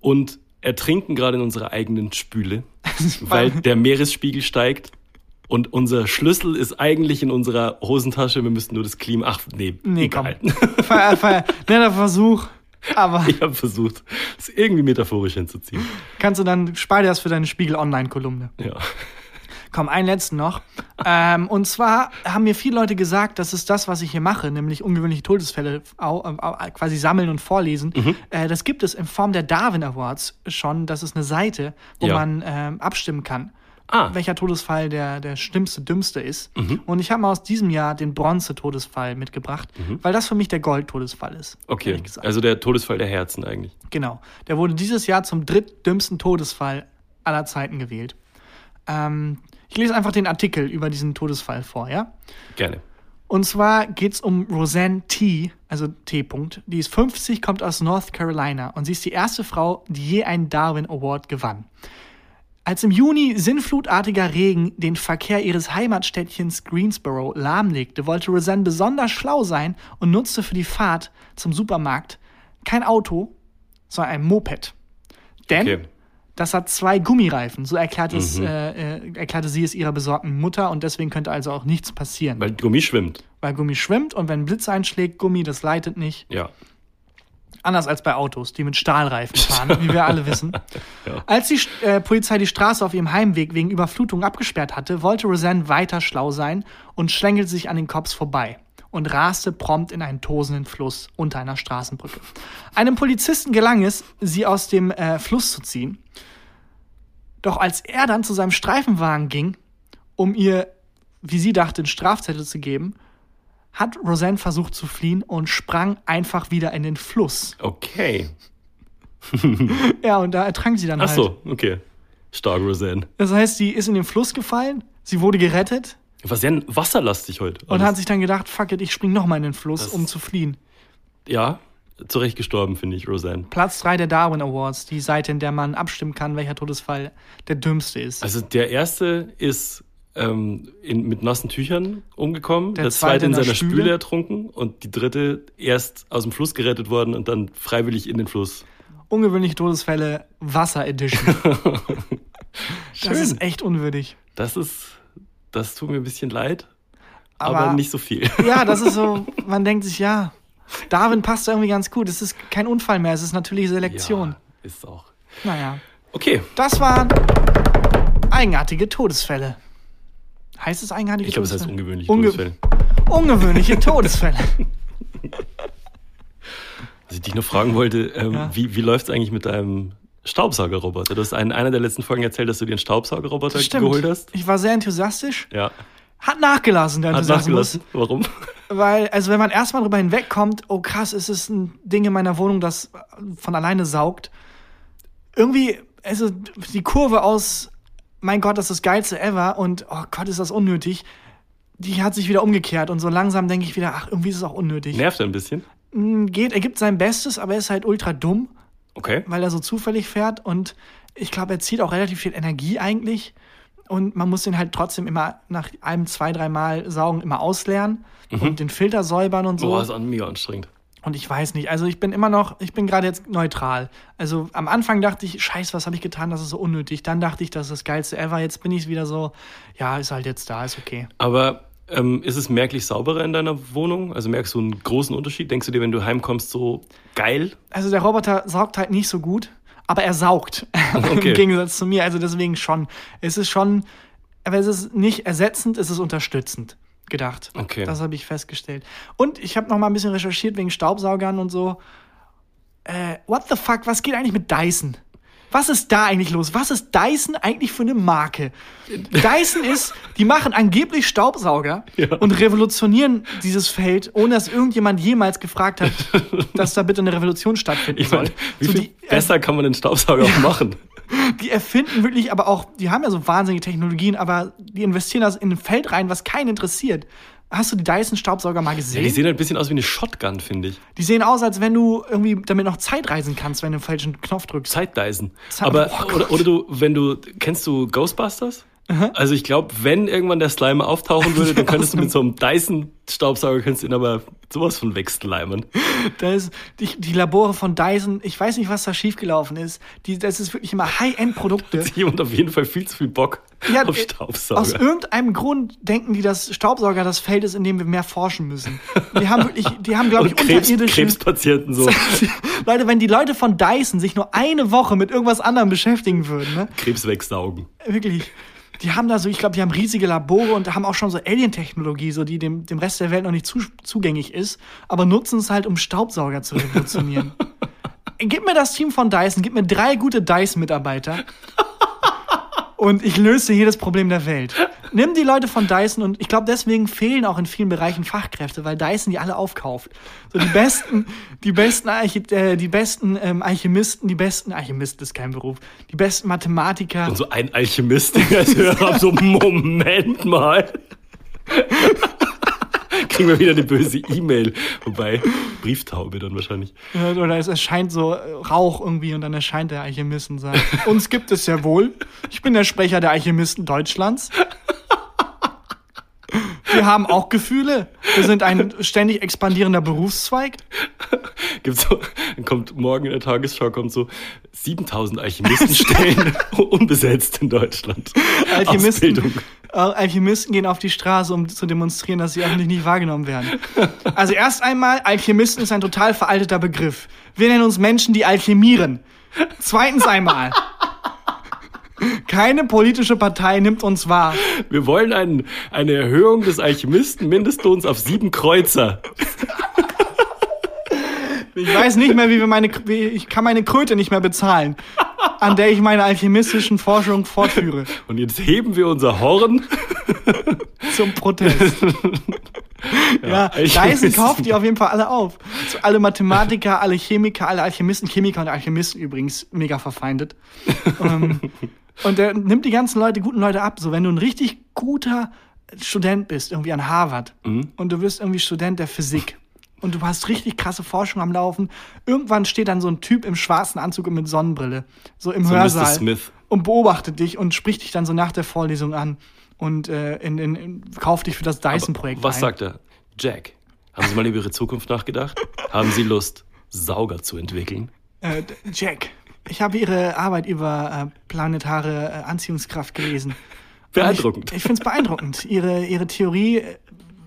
und ertrinken gerade in unserer eigenen Spüle, *laughs* weil der Meeresspiegel steigt und unser Schlüssel ist eigentlich in unserer Hosentasche, wir müssten nur das Klima... Ach, nee, Nee, egal. Ver, ver, *laughs* netter Versuch. Aber Ich habe versucht, es irgendwie metaphorisch hinzuziehen. kannst du dann, dir das für deine Spiegel-Online-Kolumne. Ja. Komm, einen letzten noch. ähm, und zwar haben mir viele Leute gesagt, das ist das, was ich hier mache, nämlich ungewöhnliche Todesfälle au, au, quasi sammeln und vorlesen. Mhm. Äh, das gibt es in Form der Darwin Awards schon. Das ist eine Seite, wo Ja. man ähm, abstimmen kann. Ah. welcher Todesfall der, der schlimmste, dümmste ist. Mhm. Und ich habe mal aus diesem Jahr den Bronze-Todesfall mitgebracht, weil das für mich der Gold-Todesfall ist. Mhm. Okay, also der Todesfall der Herzen eigentlich. Genau. Der wurde dieses Jahr zum drittdümmsten Todesfall aller Zeiten gewählt. Ähm, ich lese einfach den Artikel über diesen Todesfall vor, ja? Gerne. Und zwar geht's um Roseanne T., also T. -Punkt. Die ist 50, kommt aus North Carolina und sie ist die erste Frau, die je einen Darwin Award gewann. Als im Juni sinnflutartiger Regen den Verkehr ihres Heimatstädtchens Greensboro lahmlegte, wollte Roseanne besonders schlau sein und nutzte für die Fahrt zum Supermarkt kein Auto, sondern ein Moped. Denn Okay. das hat zwei Gummireifen. So erklärte, es, äh, äh, erklärte sie es ihrer besorgten Mutter und deswegen könnte also auch nichts passieren. Weil Gummi schwimmt. Weil Gummi schwimmt und wenn ein Blitz einschlägt, Gummi, das leitet nicht. Ja. Anders als bei Autos, die mit Stahlreifen *laughs* fahren, wie wir alle wissen. Als die äh, Polizei die Straße auf ihrem Heimweg wegen Überflutung abgesperrt hatte, wollte Roseanne weiter schlau sein und schlängelte sich an den Cops vorbei und raste prompt in einen tosenden Fluss unter einer Straßenbrücke. Einem Polizisten gelang es, sie aus dem äh, Fluss zu ziehen. Doch als er dann zu seinem Streifenwagen ging, um ihr, wie sie dachte, einen Strafzettel zu geben, hat Roseanne versucht zu fliehen und sprang einfach wieder in den Fluss. Okay. *laughs* Ja, und da ertrank sie dann Ach halt. so, okay. Stark, Roseanne. Das heißt, sie ist in den Fluss gefallen, sie wurde gerettet Was sehr wasserlastig heute. und alles. hat sich dann gedacht, fuck it, ich spring noch mal in den Fluss, Das- um zu fliehen. ja, zurecht gestorben, finde ich, Roseanne. Platz 3 der Darwin Awards, die Seite, in der man abstimmen kann, welcher Todesfall der dümmste ist. Also der erste ist ähm, in, mit nassen Tüchern umgekommen, Der der, zweite in seiner Spüle. Spüle. ertrunken und die dritte erst aus dem Fluss gerettet worden und dann freiwillig in den Fluss. Ungewöhnliche Todesfälle, Wasser Edition. *laughs* Das ist echt unwürdig. Das ist, das tut mir ein bisschen leid, Aber, aber, nicht so viel. *laughs* Ja, das ist so, *laughs* man denkt sich, ja, Darwin passt irgendwie ganz gut. Es ist kein Unfall mehr, es ist natürliche Selektion. Ja, ist auch. Naja. Okay, Das waren eigenartige Todesfälle. Heißt es eigenartige ich glaube, es heißt Todesfälle? ungewöhnlich Unge Todesfälle. Ungewöhnliche Todesfälle. *laughs* *laughs* Was ich dich noch fragen wollte, ähm, Ja. wie, wie läuft es eigentlich mit deinem Staubsaugerroboter? Du hast in einer der letzten Folgen erzählt, dass du dir einen Staubsaugerroboter geholt hast. Ich war sehr enthusiastisch. Ja. Hat nachgelassen, der Hat nachgelassen. Warum? Weil, also wenn man erstmal drüber hinwegkommt, oh krass, es ist ein Ding in meiner Wohnung, das von alleine saugt. Irgendwie, also die Kurve aus, mein Gott, das ist das Geilste ever und oh Gott, ist das unnötig, die hat sich wieder umgekehrt und so langsam denke ich wieder, ach, irgendwie ist es auch unnötig. Nervt er ein bisschen? Mm, Geht, er gibt sein Bestes, aber er ist halt ultra dumm, Okay. weil er so zufällig fährt und ich glaube, er zieht auch relativ viel Energie eigentlich und man muss den halt trotzdem immer nach einem, zwei, drei Mal saugen immer ausleeren und den Filter säubern und so. Boah, ist mega anstrengend. Und ich weiß nicht, also ich bin immer noch, ich bin gerade jetzt neutral. Also am Anfang dachte ich, scheiß, was habe ich getan, das ist so unnötig. Dann dachte ich, das ist das Geilste ever. Jetzt bin ich wieder so, ja, ist halt jetzt da, ist okay. Aber ähm, ist es merklich sauberer in deiner Wohnung? Also merkst du einen großen Unterschied? Denkst du dir, wenn du heimkommst, so geil? Also der Roboter saugt halt nicht so gut, aber er saugt. *laughs* Okay. *laughs* Im Gegensatz zu mir. Also deswegen schon. Es ist schon, aber es ist nicht ersetzend, es ist unterstützend gedacht. Okay. Das habe ich festgestellt. Und ich habe noch mal ein bisschen recherchiert wegen Staubsaugern und so. Äh, what the fuck, was geht eigentlich mit Dyson? Was ist da eigentlich los? Was ist Dyson eigentlich für eine Marke? Dyson *laughs* ist, die machen angeblich Staubsauger Ja. und revolutionieren dieses Feld, ohne dass irgendjemand jemals gefragt hat, *laughs* dass da bitte eine Revolution stattfinden Ich meine, soll. wie So viel die, äh, besser kann man den Staubsauger auch machen? Die erfinden wirklich, aber auch, die haben ja so wahnsinnige Technologien, aber die investieren das in ein Feld rein, was keinen interessiert. Hast du die Dyson-Staubsauger mal Ja, gesehen? die sehen halt ein bisschen aus wie eine Shotgun, finde ich. Die sehen aus, als wenn du irgendwie damit noch Zeit reisen kannst, wenn du den falschen Knopf drückst. Zeitdyson. Zeit- Aber, Oh oder, oder du, wenn du, kennst du Ghostbusters? *laughs* Also ich glaube, wenn irgendwann der Slime auftauchen würde, dann *laughs* könntest du mit so einem Dyson-Staubsauger, könntest du ihn aber sowas von wegslimen. Da ist die, die Labore von Dyson, ich weiß nicht, was da schiefgelaufen ist. Die, das ist wirklich immer High-End-Produkte. Jemand auf jeden Fall viel zu viel Bock Ja, auf äh, Staubsauger. Aus irgendeinem Grund denken die, dass Staubsauger das Feld ist, in dem wir mehr forschen müssen. Die haben wirklich, die haben, glaube ich, Krebs, unterirdische... Krebspatienten so. *laughs* Leute, wenn die Leute von Dyson sich nur eine Woche mit irgendwas anderem beschäftigen würden, ne? Krebs wegsaugen. Wirklich. Die haben da so, ich glaube, die haben riesige Labore und haben auch schon so Alien-Technologie, so die dem, dem Rest der Welt noch nicht zu, zugänglich ist, aber nutzen es halt, um Staubsauger zu revolutionieren. *laughs* gib mir das Team von Dyson, gib mir drei gute Dyson-Mitarbeiter und ich löse jedes Problem der Welt. Nimm die Leute von Dyson und ich glaube, deswegen fehlen auch in vielen Bereichen Fachkräfte, weil Dyson die alle aufkauft. So die besten, die besten, Archi äh, die besten ähm, Alchemisten, die besten, Alchemist ist kein Beruf, die besten Mathematiker. Und so ein Alchemist, der als Hörer so, Moment mal. *laughs* Kriegen wir wieder eine böse E-Mail. Wobei, Brieftaube dann wahrscheinlich. Oder es erscheint so äh, Rauch irgendwie und dann erscheint der Alchemist und sagt, uns gibt es ja wohl. Ich bin der Sprecher der Alchemisten Deutschlands. Wir haben auch Gefühle. Wir sind ein ständig expandierender Berufszweig. Gibt's so, dann kommt morgen in der Tagesschau kommt so 7000 Alchemistenstellen *laughs* unbesetzt in Deutschland. Alchemisten, äh, Alchemisten gehen auf die Straße, um zu demonstrieren, dass sie öffentlich nicht wahrgenommen werden. Also erst einmal, Alchemisten ist ein total veralteter Begriff. Wir nennen uns Menschen, die alchemieren. Zweitens einmal. Keine politische Partei nimmt uns wahr. Wir wollen einen, eine Erhöhung des Alchemisten-Mindestlohns auf sieben Kreuzer. Ich weiß nicht mehr, wie wir meine, wie, ich kann meine Kröte nicht mehr bezahlen, an der ich meine alchemistischen Forschung fortführe. Und jetzt heben wir unser Horn. Zum Protest. *laughs* Ja, Alchemisten. Dyson kauft die auf jeden Fall alle auf. So alle Mathematiker, alle Chemiker, alle Alchemisten, Chemiker und Alchemisten übrigens mega verfeindet. ähm, und der nimmt die ganzen Leute, guten Leute ab. So, wenn du ein richtig guter Student bist, irgendwie an Harvard, und du wirst irgendwie Student der Physik. Und du hast richtig krasse Forschung am Laufen. Irgendwann steht dann so ein Typ im schwarzen Anzug und mit Sonnenbrille, so im So. Hörsaal Smith. und beobachtet dich und spricht dich dann so nach der Vorlesung an und äh, in, in, in, kauft dich für das Dyson-Projekt Was ein. sagt er? Jack, haben Sie mal über Ihre Zukunft nachgedacht? Haben Sie Lust, Sauger zu entwickeln? Äh, Jack, ich habe Ihre Arbeit über äh, planetare äh, Anziehungskraft gelesen. *laughs* Beeindruckend. Ich, ich finde es beeindruckend. Ihre, ihre Theorie, äh,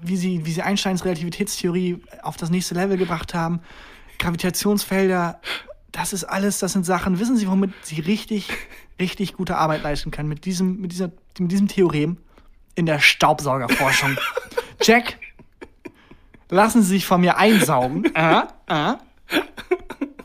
wie sie, wie sie Einsteins Relativitätstheorie auf das nächste Level gebracht haben, Gravitationsfelder, das ist alles, das sind Sachen. Wissen Sie, womit Sie richtig, richtig gute Arbeit leisten können? Mit diesem, mit dieser, mit diesem Theorem in der Staubsaugerforschung. *laughs* Jack, lassen Sie sich von mir einsaugen. Äh, äh. *laughs*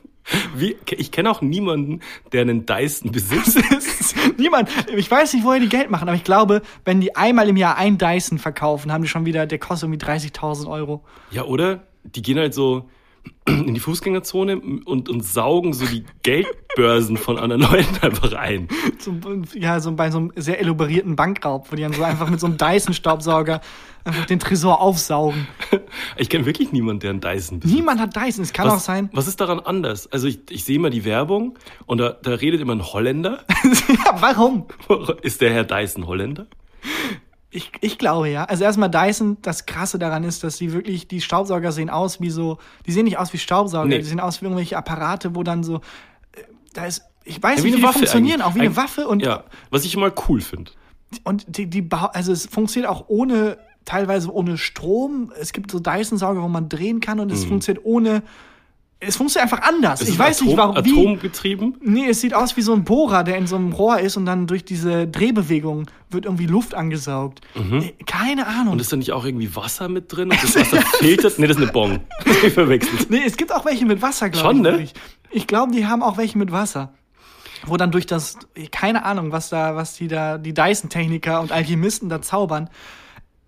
Wie, ich kenne auch niemanden, der einen Dyson besitzt. *laughs* Niemand, ich weiß nicht, woher die Geld machen, aber ich glaube, wenn die einmal im Jahr ein Dyson verkaufen, haben die schon wieder, der kostet irgendwie 30.000 Euro. Ja, oder? Die gehen halt so in die Fußgängerzone und, und saugen so die Geldbörsen von anderen Leuten einfach ein. So, ja, so bei so einem sehr elaborierten Bankraub, wo die dann so einfach mit so einem Dyson-Staubsauger einfach den Tresor aufsaugen. Ich kenne wirklich niemanden, der einen Dyson besitzt. Niemand hat Dyson, es kann auch sein. was ist daran anders? Also ich, ich sehe mal die Werbung und da, da redet immer ein Holländer. *laughs* ja, warum? *laughs* Ist der Herr Dyson Holländer? Ich, ich glaube ja. Also erstmal Dyson, das Krasse daran ist, dass die wirklich, die Staubsauger sehen aus wie so, die sehen nicht aus wie Staubsauger, Nee. die sehen aus wie irgendwelche Apparate, wo dann so, äh, da ist, ich weiß Ja, nicht, wie, die funktionieren, eigentlich. auch wie eine Waffe und, Ja, was ich immer cool finde. und die, die, also es funktioniert auch ohne, teilweise ohne Strom. Es gibt so Dyson-Sauger, wo man drehen kann und es funktioniert ohne, es funktioniert einfach anders. Es ich ist weiß nicht, Atom, warum, wie. Atomgetrieben. Nee, es sieht aus wie so ein Bohrer, der in so einem Rohr ist und dann durch diese Drehbewegung wird irgendwie Luft angesaugt. Äh, Keine Ahnung. Mhm. Und ist da nicht auch irgendwie Wasser mit drin? *laughs* Und das Wasser filtert? Nee, das ist eine Bong. *laughs* Ich verwechselt. nee, es gibt auch welche mit Wasser, glaube Schon, ich. ne? wirklich. Ich glaube, die haben auch welche mit Wasser. Wo dann durch das, keine Ahnung, was da, was die da, die Dyson-Techniker und Alchemisten da zaubern.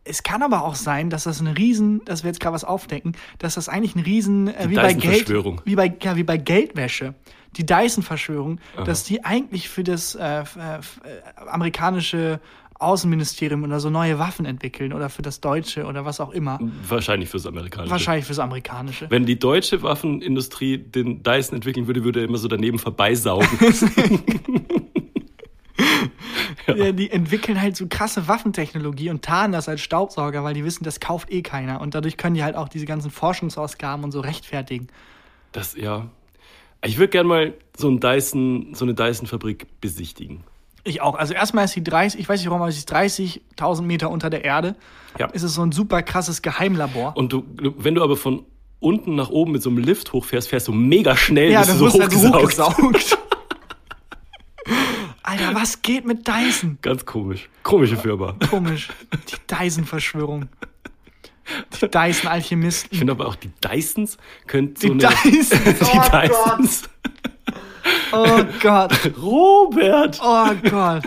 Es kann aber auch sein, dass das ein Riesen, dass wir jetzt gerade was aufdecken, dass das eigentlich ein Riesen, äh, wie bei Geld, wie bei, ja, wie bei Geldwäsche, die Dyson-Verschwörung, dass die eigentlich für das äh, äh, äh, amerikanische Außenministerium oder so neue Waffen entwickeln oder für das deutsche oder was auch immer. Wahrscheinlich fürs Amerikanische. Wahrscheinlich fürs amerikanische. Wenn die deutsche Waffenindustrie den Dyson entwickeln würde, würde er immer so daneben vorbeisaugen. *laughs* *laughs* Ja, die entwickeln halt so krasse Waffentechnologie und tarnen das als Staubsauger, weil die wissen, das kauft eh keiner. Und dadurch können die halt auch diese ganzen Forschungsausgaben und so rechtfertigen. Das, ja. Ich würde gerne mal so, ein Dyson, so eine Dyson-Fabrik besichtigen. Ich auch. Also erstmal ist sie 30, ich weiß nicht warum, aber sie ist 30.000 Meter unter der Erde. Ja. Ist es so ein super krasses Geheimlabor. Und du, wenn du aber von unten nach oben mit so einem Lift hochfährst, fährst du mega schnell, ja, bist du so halt hochgesaugt. hochgesaugt. *laughs* Alter, was geht mit Dyson? Ganz komisch. Komische Firma. Komisch. Die Dyson-Verschwörung. Die Dyson-Alchemisten. Ich finde aber auch die Dysons könnten so Die eine... Dysons. *laughs* die Oh Gott. Dysons. Oh Gott. *laughs* Robert! Oh Gott.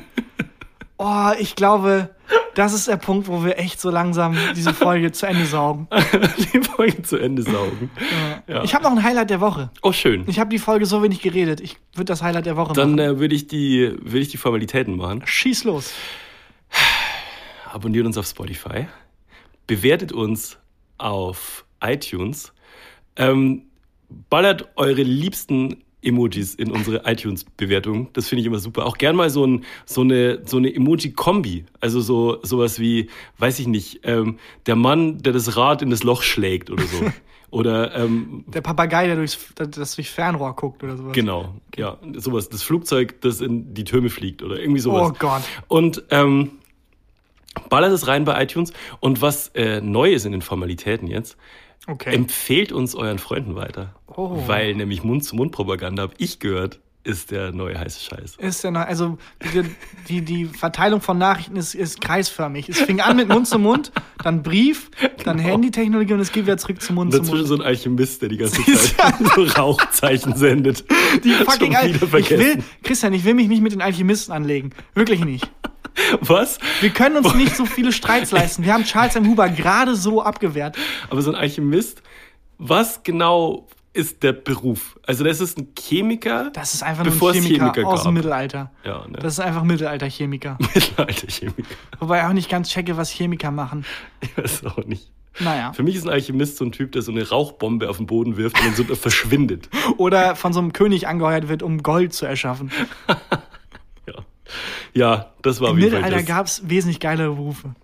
Oh, ich glaube, das ist der Punkt, wo wir echt so langsam diese Folge zu Ende saugen. *laughs* die Folge zu Ende saugen. Ja. Ich habe noch ein Highlight der Woche. Oh, schön. Ich habe die Folge so wenig geredet. Ich würde das Highlight der Woche Dann machen. äh, würde ich, die, würde ich die Formalitäten machen. Schieß los. Abonniert uns auf Spotify. Bewertet uns auf iTunes. Ähm, ballert eure liebsten Emojis in unsere iTunes-Bewertung. Das finde ich immer super. Auch gern mal so, ein, so eine, so eine Emoji-Kombi. Also so sowas wie, weiß ich nicht, ähm, der Mann, der das Rad in das Loch schlägt oder so. *laughs* oder ähm, Der Papagei, der durchs, das durch Fernrohr guckt oder sowas. Genau, ja, sowas. Das Flugzeug, das in die Türme fliegt oder irgendwie sowas. Oh Gott. Und ähm, ballert es rein bei iTunes. Und was äh, neu ist in den Formalitäten jetzt, Okay. empfehlt uns euren Freunden weiter. Oh. Weil nämlich Mund-zu-Mund-Propaganda, habe ich gehört, ist der neue heiße Scheiß. Ist ja noch, also die, die, die Verteilung von Nachrichten ist, ist kreisförmig. Es fing an mit Mund zu Mund, dann Brief, dann Genau. Handytechnologie und es geht wieder zurück zu Mund Und zu dazwischen Mund. so ein Alchemist, der die ganze *laughs* Zeit so Rauchzeichen sendet. Die fucking Schon Al wieder Ich will, Christian, ich will mich nicht mit den Alchemisten anlegen. Wirklich nicht. Was? Wir können uns nicht so viele Streits leisten. Wir haben Charles M. Huber gerade so abgewehrt. Aber so ein Alchemist, was genau ist der Beruf? Also das ist ein Chemiker. Das ist einfach nur ein Chemiker, Chemiker aus dem. Mittelalter. Ja, ne? Das ist einfach Mittelalter-Chemiker. *laughs* Mittelalter-Chemiker. Wobei ich auch nicht ganz checke, was Chemiker machen. Ich weiß auch nicht. Naja. Für mich ist ein Alchemist so ein Typ, der so eine Rauchbombe auf den Boden wirft und dann so *laughs* verschwindet. Oder von so einem König angeheuert wird, um Gold zu erschaffen. *laughs* Ja, ja das war Im Mittelalter gab es wesentlich geilere Berufe.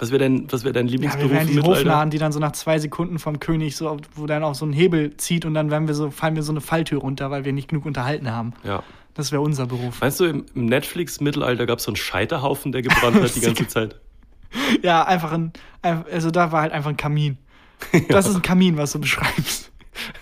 Was wäre dein, was wär dein Ja, Lieblingsberuf wir wären die? Hofnarren, die dann so nach zwei Sekunden vom König so, wo dann auch so ein Hebel zieht und dann werden wir so, fallen wir so eine Falltür runter, weil wir nicht genug unterhalten haben. Ja. Das wäre unser Beruf. Meinst du, im Netflix-Mittelalter gab es so einen Scheiterhaufen, der gebrannt hat die ganze Zeit? *laughs* Ja, einfach ein, also da war halt einfach ein Kamin. *laughs* Das ist ein Kamin, was du beschreibst.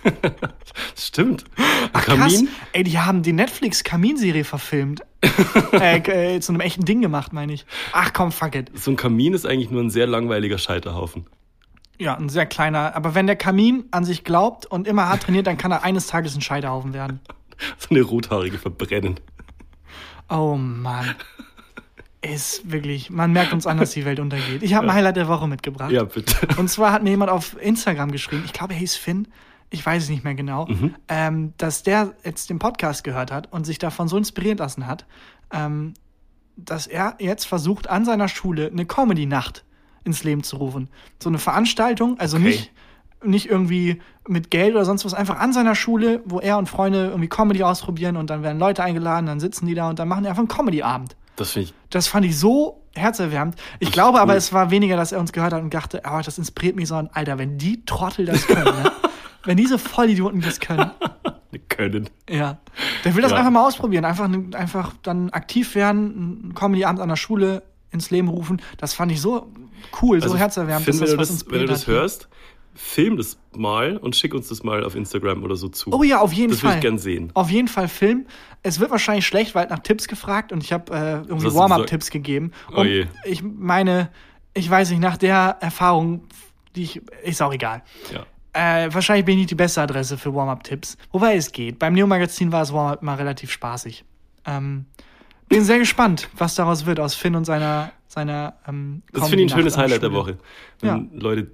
*laughs* Stimmt. Krass. Kamin? Ey, die haben die Netflix-Kaminserie verfilmt. *laughs* äh, äh, zu einem echten Ding gemacht, meine ich. Ach komm, fuck it. So ein Kamin ist eigentlich nur ein sehr langweiliger Scheiterhaufen. Ja, ein sehr kleiner. Aber wenn der Kamin an sich glaubt und immer hart trainiert, dann kann er eines Tages ein Scheiterhaufen werden. *laughs* So eine rothaarige verbrennen. Oh Mann. Ist wirklich, man merkt uns an, dass die Welt untergeht. Ich habe *laughs* ein Highlight der Woche mitgebracht. Ja, bitte. Und zwar hat mir jemand auf Instagram geschrieben, ich glaube, er hieß Finn, ich weiß es nicht mehr genau, ähm, dass der jetzt den Podcast gehört hat und sich davon so inspirieren lassen hat, ähm, dass er jetzt versucht, an seiner Schule eine Comedy-Nacht ins Leben zu rufen. So eine Veranstaltung, also Okay. nicht, nicht irgendwie mit Geld oder sonst was, einfach an seiner Schule, wo er und Freunde irgendwie Comedy ausprobieren und dann werden Leute eingeladen, dann sitzen die da und dann machen die einfach einen Comedy-Abend. Das finde ich Das fand ich so herzerwärmend. Ich glaube aber, es war weniger, dass er uns gehört hat und dachte, oh, das inspiriert mich so an, Alter, wenn die Trottel das können, ne? *laughs* wenn diese Vollidioten das können. *laughs* Können. Ja. Der will das Ja. einfach mal ausprobieren. Einfach, einfach dann aktiv werden, einen Comedy-Abend an der Schule ins Leben rufen. Das fand ich so cool, so herzerwärmend. Finn, dass wenn, du das, wenn du das hörst, film das mal und schick uns das mal auf Instagram oder so zu. Oh ja, auf jeden das will Fall. ich gern sehen. Auf jeden Fall Film. Es wird wahrscheinlich schlecht, weil nach Tipps gefragt und ich habe äh, irgendwie Warm-up-Tipps gegeben. Oh Und je. ich meine, ich weiß nicht, nach der Erfahrung, die ich, ist auch egal. Ja. Äh, wahrscheinlich bin ich nicht die beste Adresse für Warm-up-Tipps. Wobei es geht. Beim Neo-Magazin war das Warm-up mal relativ spaßig. Ähm, bin sehr gespannt, was daraus wird aus Finn und seiner seiner ähm, Das finde ich ein schönes Highlight der. Woche. Wenn Leute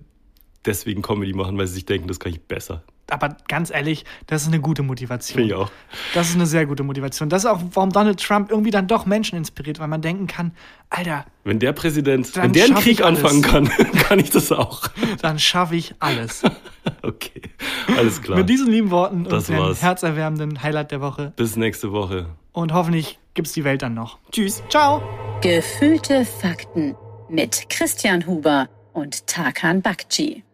deswegen Comedy machen, weil sie sich denken, das kann ich besser. Aber ganz ehrlich, das ist eine gute Motivation. Finde ich auch. Das ist eine sehr gute Motivation. Das ist auch, warum Donald Trump irgendwie dann doch Menschen inspiriert, weil man denken kann, Alter, Wenn der Präsident, wenn der einen Krieg anfangen kann, *laughs* kann ich das auch. dann schaffe ich alles. *laughs* Okay, alles klar. Mit diesen lieben Worten und Das dem war's. herzerwärmenden Highlight der Woche. Bis nächste Woche. Und hoffentlich gibt's die Welt dann noch. Tschüss. Ciao! Gefühlte Fakten mit Christian Huber und Tarkan Bakci.